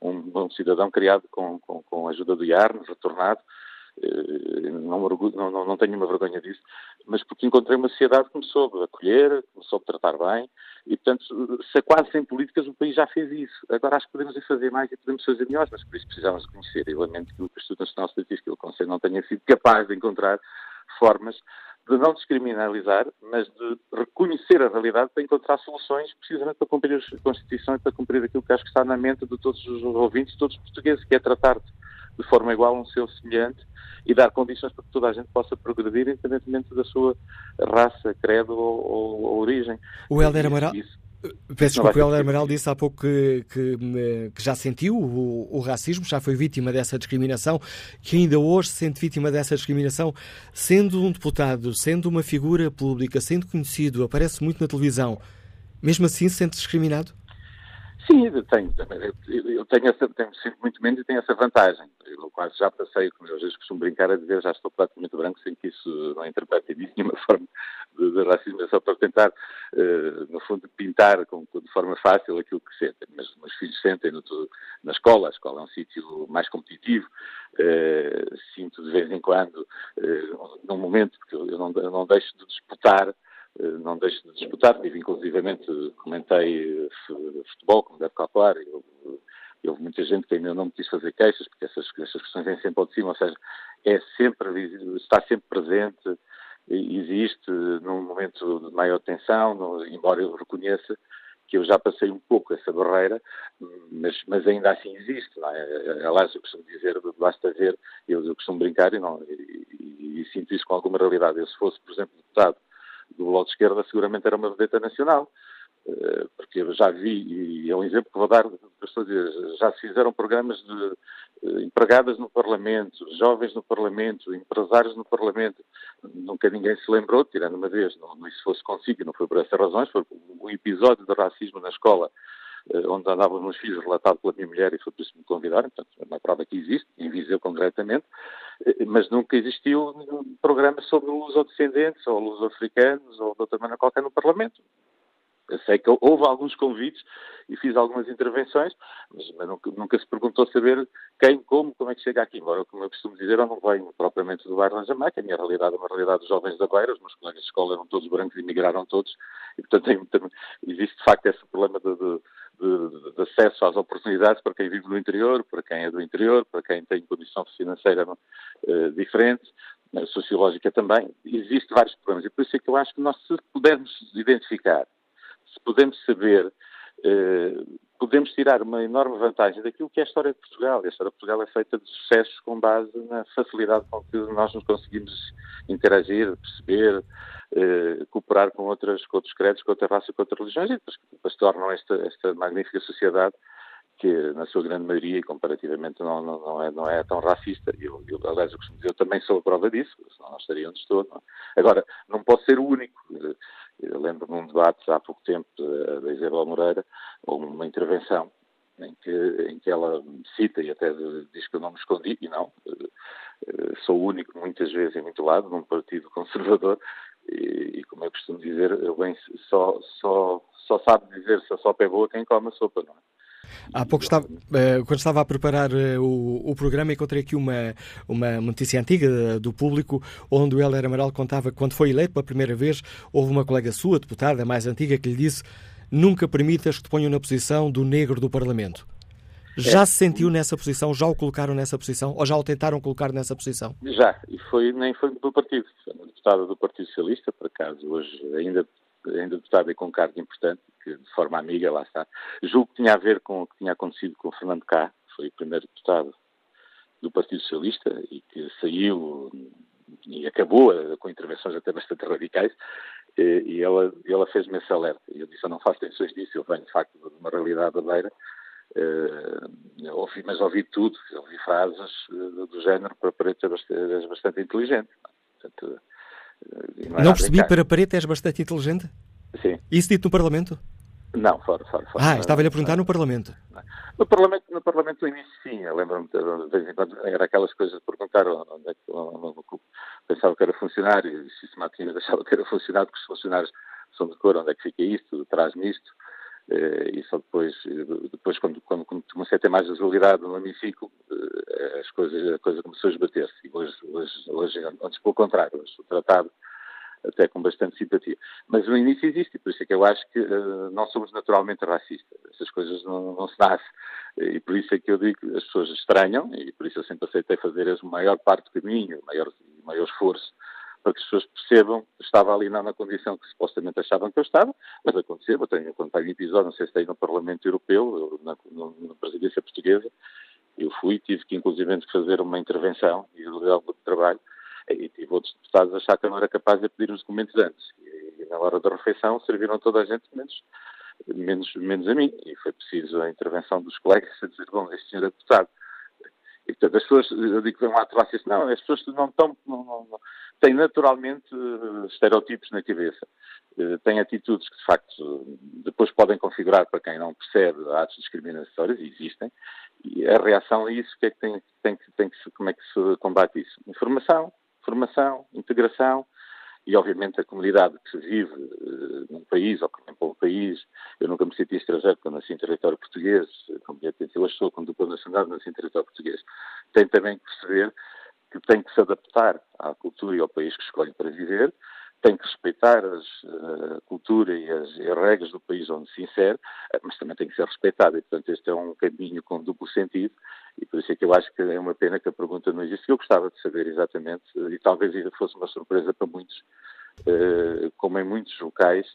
um, um, um cidadão criado com, com, com a ajuda do IARN, retornado, eh, não, não, não, tenho uma vergonha disso, mas porque encontrei uma sociedade que me soube acolher, que me soube tratar bem, e portanto, se é quase sem políticas, o país já fez isso. Agora acho que podemos fazer mais e podemos fazer melhor, mas por isso precisamos conhecer. Eu lamento que o Instituto Nacional de Estatística e o Conselho não tenha sido capaz de encontrar formas de não descriminalizar, mas de reconhecer a realidade para encontrar soluções precisamente para cumprir a Constituição e para cumprir aquilo que acho que está na mente de todos os ouvintes, de todos os portugueses, que é tratar de forma igual um seu semelhante e dar condições para que toda a gente possa progredir independentemente da sua raça, credo ou, ou, ou origem. O Helder Amaral... Isso, Peço desculpa, o Helder Amaral disse há pouco que, que, que já sentiu o, o, racismo, já foi vítima dessa discriminação, que ainda hoje se sente vítima dessa discriminação, sendo um deputado, sendo uma figura pública, sendo conhecido, aparece muito na televisão, mesmo assim se sente discriminado? Sim, eu tenho, eu tenho essa, tenho muito menos e tenho essa vantagem. Eu quase já passei, como eu às vezes costumo brincar, a dizer já estou praticamente branco sem que isso não interprete de nenhuma [LAUGHS] forma de, de racismo, é só para tentar, uh, no fundo, pintar com, de forma fácil aquilo que sentem. Mas os meus filhos sentem no, na escola, a escola é um sítio mais competitivo, uh, sinto de vez em quando, uh, num momento, porque eu não, eu não deixo de disputar não deixo de disputar. Tive, inclusivamente, comentei eh, futebol, como deve calcular, e houve, houve muita gente que ainda não me quis fazer queixas, porque essas, essas questões vêm sempre ao de cima, ou seja, é sempre, está sempre presente, existe num momento de maior tensão, no, embora eu reconheça que eu já passei um pouco essa barreira, mas, mas ainda assim existe. Não é? Aliás, eu costumo dizer, basta ver, eu, eu costumo brincar e, não, e, e, e sinto isso com alguma realidade. Eu, se fosse, por exemplo, deputado do Bloco de Esquerda seguramente era uma vedeta nacional, eh, porque já vi, e é um exemplo que vou dar, já se fizeram programas de eh, empregadas no Parlamento, jovens no Parlamento, empresários no Parlamento. Nunca ninguém se lembrou, tirando uma vez, não, não se fosse consigo, não foi por essas razões, foi um episódio de racismo na escola onde andavam os meus filhos, relatado pela minha mulher, e foi por isso que me convidaram, portanto, é uma prova que existe, em Viseu concretamente, eh, mas nunca existiu um programa sobre luso-descendentes, ou luso-africanos, ou de outra maneira qualquer no Parlamento. Eu sei que houve alguns convites e fiz algumas intervenções, mas, mas nunca, nunca, se perguntou saber quem, como, como é que chega aqui. Embora, como eu costumo dizer, eu não venho propriamente do bairro da Jamaica. A minha realidade é uma realidade dos jovens da Beira. Os meus colegas de escola eram todos brancos e migraram todos. E, portanto, tem, existe de facto esse problema de, de de, de, acesso às oportunidades para quem vive no interior, para quem é do interior, para quem tem condição financeira uh, diferente, uh, sociológica também. Existem vários problemas e por isso é que eu acho que nós, se pudermos identificar, se pudermos saber, uh, podemos tirar uma enorme vantagem daquilo que é a história de Portugal. A história de Portugal é feita de sucessos com base na facilidade com que nós nos conseguimos interagir, perceber, eh, cooperar com, outras, com outros credos, com outra raça, com outras religiões, e depois tornam esta, esta magnífica sociedade que, na sua grande maioria, comparativamente, não, não, não, é, não é tão racista. Eu, eu, aliás, eu costumo dizer, eu também sou a prova disso, senão não estaria onde estou. É? Agora, não posso ser o único. Eu lembro-me de um debate há pouco tempo da Isabel Moreira, ou uma intervenção, em que, em que ela cita e até diz que eu não me escondi, e não, sou o único muitas vezes em muito lado, num partido [LAUGHS] conservador, e, e como eu costumo dizer, eu bem, só, só, só sabe dizer se a sopa é boa quem come a sopa, não é? Há pouco estava, eh, quando estava a preparar eh, o, o, programa, encontrei aqui uma, uma notícia antiga do público, onde o Helder Amaral contava que quando foi eleito pela primeira vez, houve uma colega sua, deputada mais antiga, que lhe disse nunca permitas que te ponham na posição do negro do Parlamento. Já é. se sentiu nessa posição? Já o colocaram nessa posição? Ou já o tentaram colocar nessa posição? Já, e foi, nem foi do partido. Foi uma deputada do Partido Socialista, por acaso, hoje ainda, ainda deputada e com um cargo importante, que de forma amiga, lá está. Julgo que tinha a ver com o que tinha acontecido com o Fernando Cá, foi o primeiro deputado do Partido Socialista e que saiu e acabou com intervenções até bastante radicais, e ela, ela fez-me esse alerta. E eu disse, eu não faço tensões disso, eu venho de facto de uma realidade da beira, uh, ouvi, mas ouvi tudo, ouvi frases do género, para Pareto és bastante inteligente. Portanto, não, não percebi, para Pareto és bastante inteligente? Sim. Isso dito no Parlamento? Não, fora, fora. fora ah, estava-lhe a perguntar no Parlamento. No Parlamento, no Parlamento no início sim, eu lembro-me de vez em quando, era aquelas coisas de perguntar onde é que eu, pensava que era funcionário, e sistematicamente [LAUGHS] deixava que era funcionário, porque os funcionários são de cor, onde é que fica isto, traz-me isto, eh, e só depois, depois quando, quando, comecei a ter mais visibilidade no hemiciclo, eh, as coisas, a coisa começou a esbater-se, e hoje, hoje, hoje, antes pelo contrário, hoje sou tratado até com bastante simpatia. Mas no início existe, e por isso é que eu acho que uh, não somos naturalmente racistas. Essas coisas não, não se nascem. E por isso é que eu digo que as pessoas estranham, e por isso eu sempre aceitei fazer a maior parte do caminho, o maior, maior esforço, para que as pessoas percebam que estava ali não na condição que supostamente achavam que eu estava, mas aconteceu. Eu tenho, quando um episódio, não sei se tem no Parlamento Europeu, na, na presidência portuguesa, eu fui, tive que inclusive fazer uma intervenção e algo de trabalho e tive outros deputados a achar que eu não era capaz de pedir os documentos antes. E, e na hora da refeição serviram toda a gente, menos, menos, menos a mim. E foi preciso a intervenção dos colegas a dizer, bom, este senhor é deputado. E, portanto, as pessoas, eu digo que vem um ato racista, não, as pessoas não estão, não, não, não, têm naturalmente uh, estereótipos na cabeça. Uh, têm atitudes que, de facto, depois podem configurar para quem não percebe atos discriminatórios, e existem, e a reação a isso, que é que tem, tem, tem que como é que se combate isso? Informação, formação, integração e, obviamente, a comunidade que vive uh, num país ou que vem para um país. Eu nunca me senti estrangeiro quando nasci em território português, como eu hoje sou com dupla nacionalidade, nasci em território português. Tem também que perceber que tem que se adaptar à cultura e ao país que escolhe para viver, tem que respeitar as, a cultura e as, as, regras do país onde se insere, eh, mas também tem que ser respeitado. E, portanto, este é um caminho com duplo sentido e por isso é que eu acho que é uma pena que a pergunta não existe. Eu gostava de saber exatamente, e talvez ainda fosse uma surpresa para muitos, eh, como em muitos locais,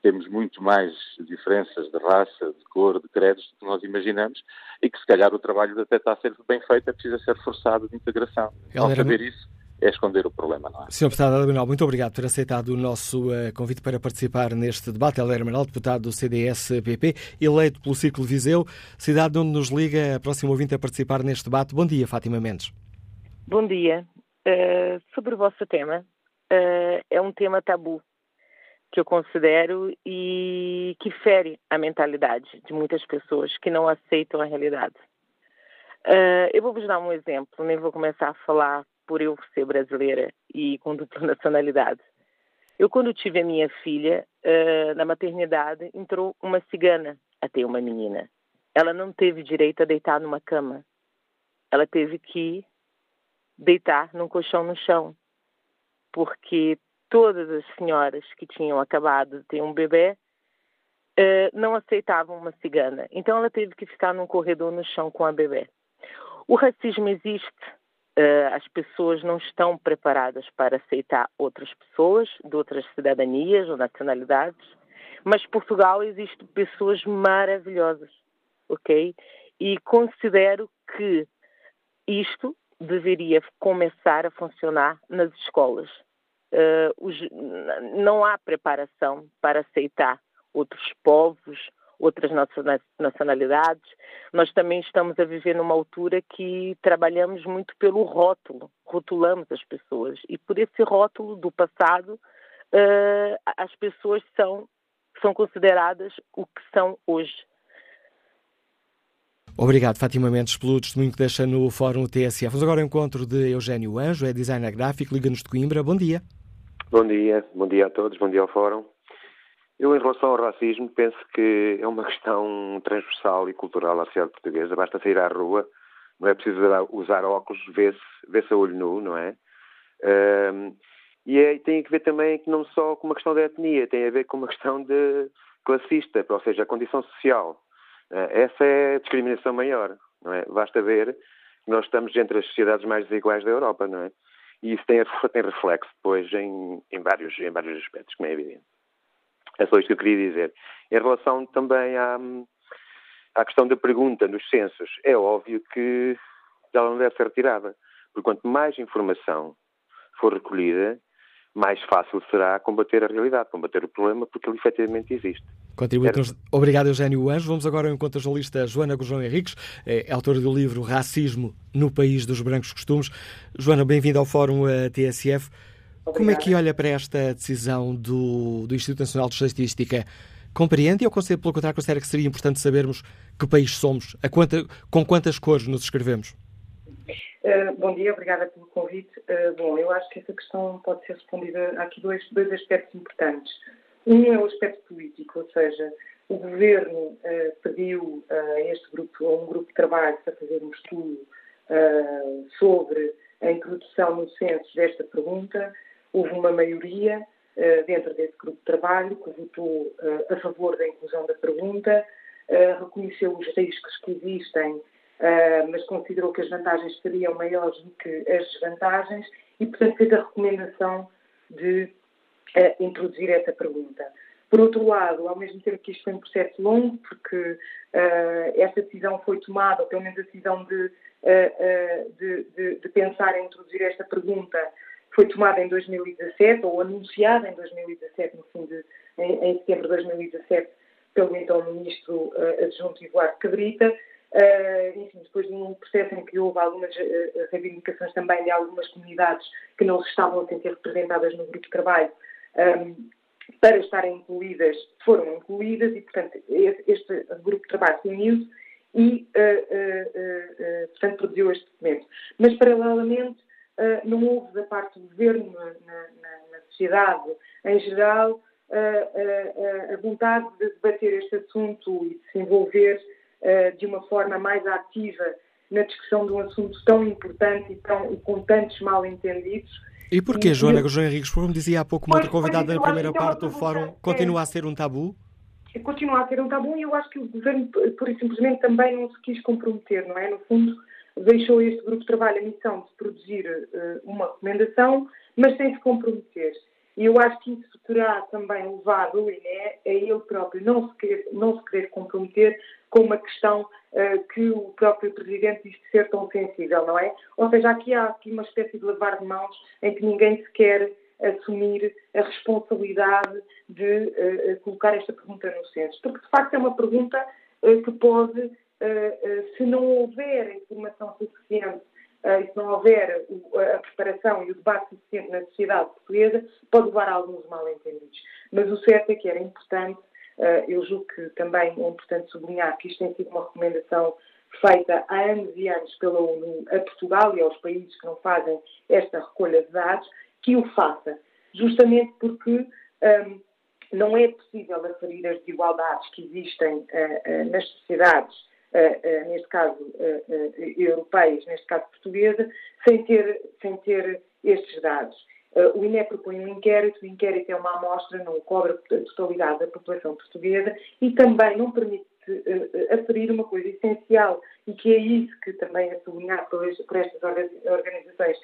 temos muito mais diferenças de raça, de cor, de credos do que nós imaginamos e que se calhar o trabalho até está a ser bem feito, é preciso ser forçado de integração. Ao saber isso, é esconder o problema, não é? Sr. Deputado Adriano, muito obrigado por ter aceitado o nosso uh, convite para participar neste debate. Helder Manuel, deputado do CDS-PP, eleito pelo Círculo Viseu, cidade onde nos liga a próxima ouvinte a participar neste debate. Bom dia, Fátima Mendes. Bom dia. Uh, sobre o vosso tema, uh, é um tema tabu que eu considero e que fere a mentalidade de muitas pessoas que não aceitam a realidade. eu vou vos dar um exemplo, nem vou começar a falar por eu ser brasileira e com dupla [LAUGHS] nacionalidade. Eu, quando tive a minha filha, uh, na maternidade, entrou uma cigana a ter uma menina. Ela não teve direito a deitar numa cama. Ela teve que deitar num colchão no chão, porque todas as senhoras que tinham acabado de ter um bebê uh, não aceitavam uma cigana. Então, ela teve que ficar num corredor no chão com a bebê. O racismo existe, as pessoas não estão preparadas para aceitar outras pessoas de outras cidadanias ou nacionalidades, mas Portugal existe pessoas maravilhosas, ok? E considero que isto deveria começar a funcionar nas escolas. Uh, os, não há preparação para aceitar outros povos, outras nacionalidades. Nós também estamos a viver numa altura que trabalhamos muito pelo rótulo, rotulamos as pessoas. E por esse rótulo do passado, uh, as pessoas são, são consideradas o que são hoje. Obrigado, Fátima Mendes, pelo testemunho que deixa no Fórum TSF. Vamos agora ao encontro de Eugénio Anjo, é designer gráfico, liga-nos de Coimbra. Bom dia. Bom dia, bom dia a todos, bom dia ao Fórum. Eu, em relação ao racismo, penso que é uma questão transversal e cultural à sociedade portuguesa. Basta sair à rua, não é preciso usar óculos, vê-se vê a olho nu, não é? Um, e é, tem a ver também que não só com uma questão de etnia, tem a ver com uma questão de classista, ou seja, a condição social. Uh, essa é a discriminação maior, não é? Basta ver que nós estamos entre as sociedades mais desiguais da Europa, não é? E isso tem, tem reflexo depois em, em, vários, em vários aspectos, como é evidente. É só isto que eu queria dizer. Em relação também à, à questão da pergunta nos censos, é óbvio que ela não deve ser retirada, porque quanto mais informação for recolhida, mais fácil será combater a realidade, combater o problema, porque ele efetivamente existe. Contribui Obrigado, Eugénio Anjo. Vamos agora ao encontro da jornalista Joana Gujão Henriques, é autora do livro Racismo no País dos Brancos Costumes. Joana, bem-vinda ao Fórum eh, TSF. Obrigada. Como é que olha para esta decisão do, do Instituto Nacional de Estatística? Compreende ou, pelo contrário, considera que seria importante sabermos que país somos, quanta, com quantas cores nos escrevemos? Uh, bom dia, obrigada pelo convite. Uh, bom, eu acho que essa questão pode ser respondida. Há aqui dois, dois aspectos importantes. Um é o aspecto político, ou seja, o governo uh, pediu a este grupo, a um grupo de trabalho, para fazer um estudo sobre a introdução no censo desta pergunta houve uma maioria uh, dentro desse grupo de trabalho que votou uh, a favor da inclusão da pergunta, uh, reconheceu os riscos que existem, mas considerou que as vantagens seriam maiores do que as desvantagens e, portanto, fez a recomendação de introduzir essa pergunta. Por outro lado, ao mesmo tempo que isto foi um processo longo, porque uh, essa decisão foi tomada, ou pelo menos a decisão de, uh, uh, de, de, de, pensar em introduzir esta pergunta foi tomada em 2017, ou anunciada em 2017, no fim de, em, em setembro de 2017, pelo então ministro uh, adjunto Eduardo Cabrita. Uh, enfim, depois de um processo em que houve algumas uh, reivindicações também de algumas comunidades que não estavam a ser representadas no grupo de trabalho, um, ehm, para estarem incluídas, foram incluídas e, portanto, este grupo de trabalho se uniu e, portanto, produziu este documento. Mas, paralelamente, uh, não houve da parte do governo, na, na, na sociedade em geral, uh, a vontade de debater este assunto e de se envolver de uma forma mais ativa na discussão de um assunto tão importante e, tão, e com tantos mal-entendidos. E porquê, e, Joana João Henriques, como dizia há pouco uma outra convidada na primeira parte do fórum, continua a ser um tabu? Continua a ser um tabu e eu acho que o governo, por e simplesmente, também não se quis comprometer, não é? No fundo, deixou este grupo de trabalho a missão de produzir uh, uma recomendação, mas sem se comprometer. E eu acho que isso terá também levado o INE a ele próprio não se querer, não se querer comprometer com uma questão uh, que o próprio Presidente diz ser tão sensível, não é? Ou seja, aqui há aqui uma espécie de lavar de mãos em que ninguém se quer assumir a responsabilidade de uh, colocar esta pergunta no censo. Porque, de facto, é uma pergunta que pode se não houver informação suficiente eh, e se não houver a preparação e o debate suficiente na sociedade portuguesa, pode levar a alguns mal-entendidos. Mas o certo é que era importante, eu julgo que também é importante sublinhar que isto tem sido uma recomendação feita há anos e anos pela ONU a Portugal e aos países que não fazem esta recolha de dados, que o faça, justamente porque um, não é possível aferir as desigualdades que existem uh, uh, nas sociedades neste caso europeias, neste caso portuguesa, sem ter, sem ter estes dados. o INE propõe um inquérito, o inquérito é uma amostra, não cobre a totalidade da população portuguesa e também não permite aferir uma coisa essencial e que é isso que também é sublinhado por, estas organizações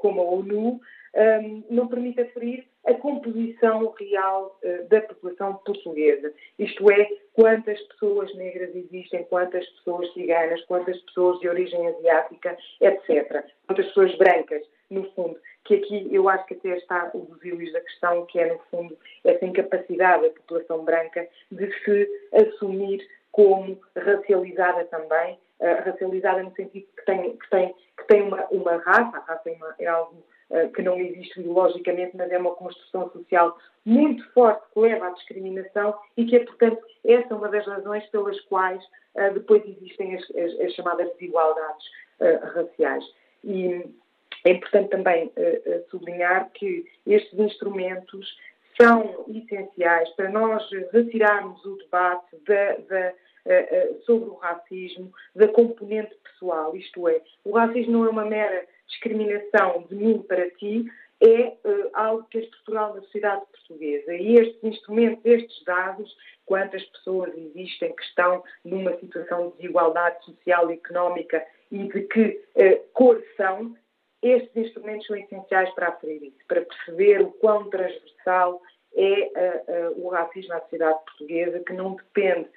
como a ONU, um, não permite aferir a composição real uh, da população portuguesa. Isto é, quantas pessoas negras existem, quantas pessoas ciganas, quantas pessoas de origem asiática, etc. Quantas pessoas brancas, no fundo. Que aqui eu acho que até está o busilis da questão, que é, no fundo, essa incapacidade da população branca de se assumir como racializada também racializada no sentido que tem, que tem, que tem uma, uma raça, a raça é, uma, é algo que não existe biologicamente, mas é uma construção social muito forte que leva à discriminação e que é, portanto, essa é uma das razões pelas quais uh, depois existem as, as, as chamadas desigualdades uh, raciais. E é importante também sublinhar que estes instrumentos são essenciais para nós retirarmos o debate da, da, sobre o racismo da componente pessoal, isto é, o racismo não é uma mera discriminação de mim para ti, é uh, algo que é estrutural na sociedade portuguesa. E estes instrumentos, estes dados, quantas pessoas existem que estão numa situação de desigualdade social e económica e de que uh, cor são, estes instrumentos são essenciais para aferir isso, para perceber o quão transversal é uh, o racismo na sociedade portuguesa, que não depende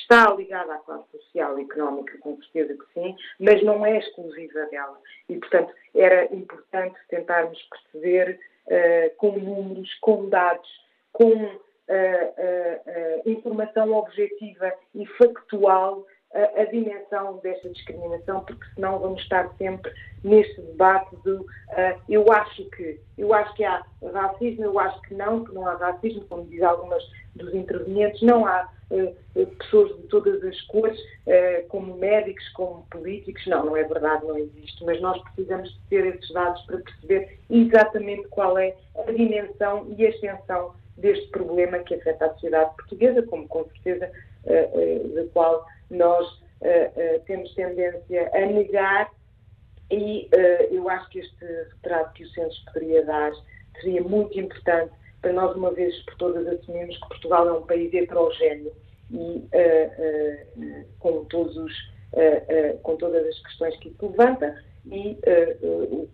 está ligada à classe social e económica, com certeza que sim, mas não é exclusiva dela. E, portanto, era importante tentarmos perceber uh, com números, com dados, com uh, uh, informação objetiva e factual a, a, dimensão desta discriminação, porque senão vamos estar sempre neste debate de eu acho que, eu acho que há racismo, eu acho que não, que não há racismo, como diz algumas dos intervenientes, não há eh, pessoas de todas as cores, eh, como médicos, como políticos. Não, não é verdade, não existe. Mas nós precisamos de ter esses dados para perceber exatamente qual é a dimensão e a extensão deste problema que afeta a sociedade portuguesa, como com certeza da qual nós temos tendência a negar. E eu acho que este retrato que o Censo poderia dar seria muito importante para nós, uma vez por todas, assumirmos que Portugal é um país heterogéneo e uh, uh, com, todos os, uh, com todas as questões que isso levanta e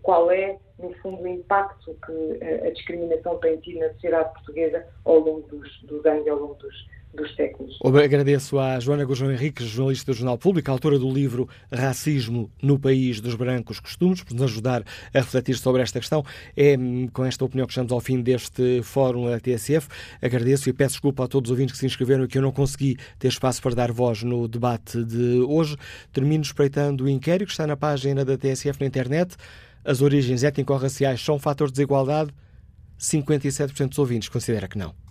qual é, no fundo, o impacto que a discriminação tem tido na sociedade portuguesa ao longo dos, dos anos e ao longo dos, dos séculos. Agradeço à Joana Gurjão Henriques, jornalista do Jornal Público, autora do livro Racismo no País dos Brancos Costumes, por nos ajudar a refletir sobre esta questão. É hum, com esta opinião que chegamos ao fim deste fórum da TSF. Agradeço e peço desculpa a todos os ouvintes que se inscreveram e que eu não consegui ter espaço para dar voz no debate de hoje. Termino espreitando o inquérito que está na página da TSF na internet. As origens étnico-raciais são um fator de desigualdade? 57% dos ouvintes considera que não.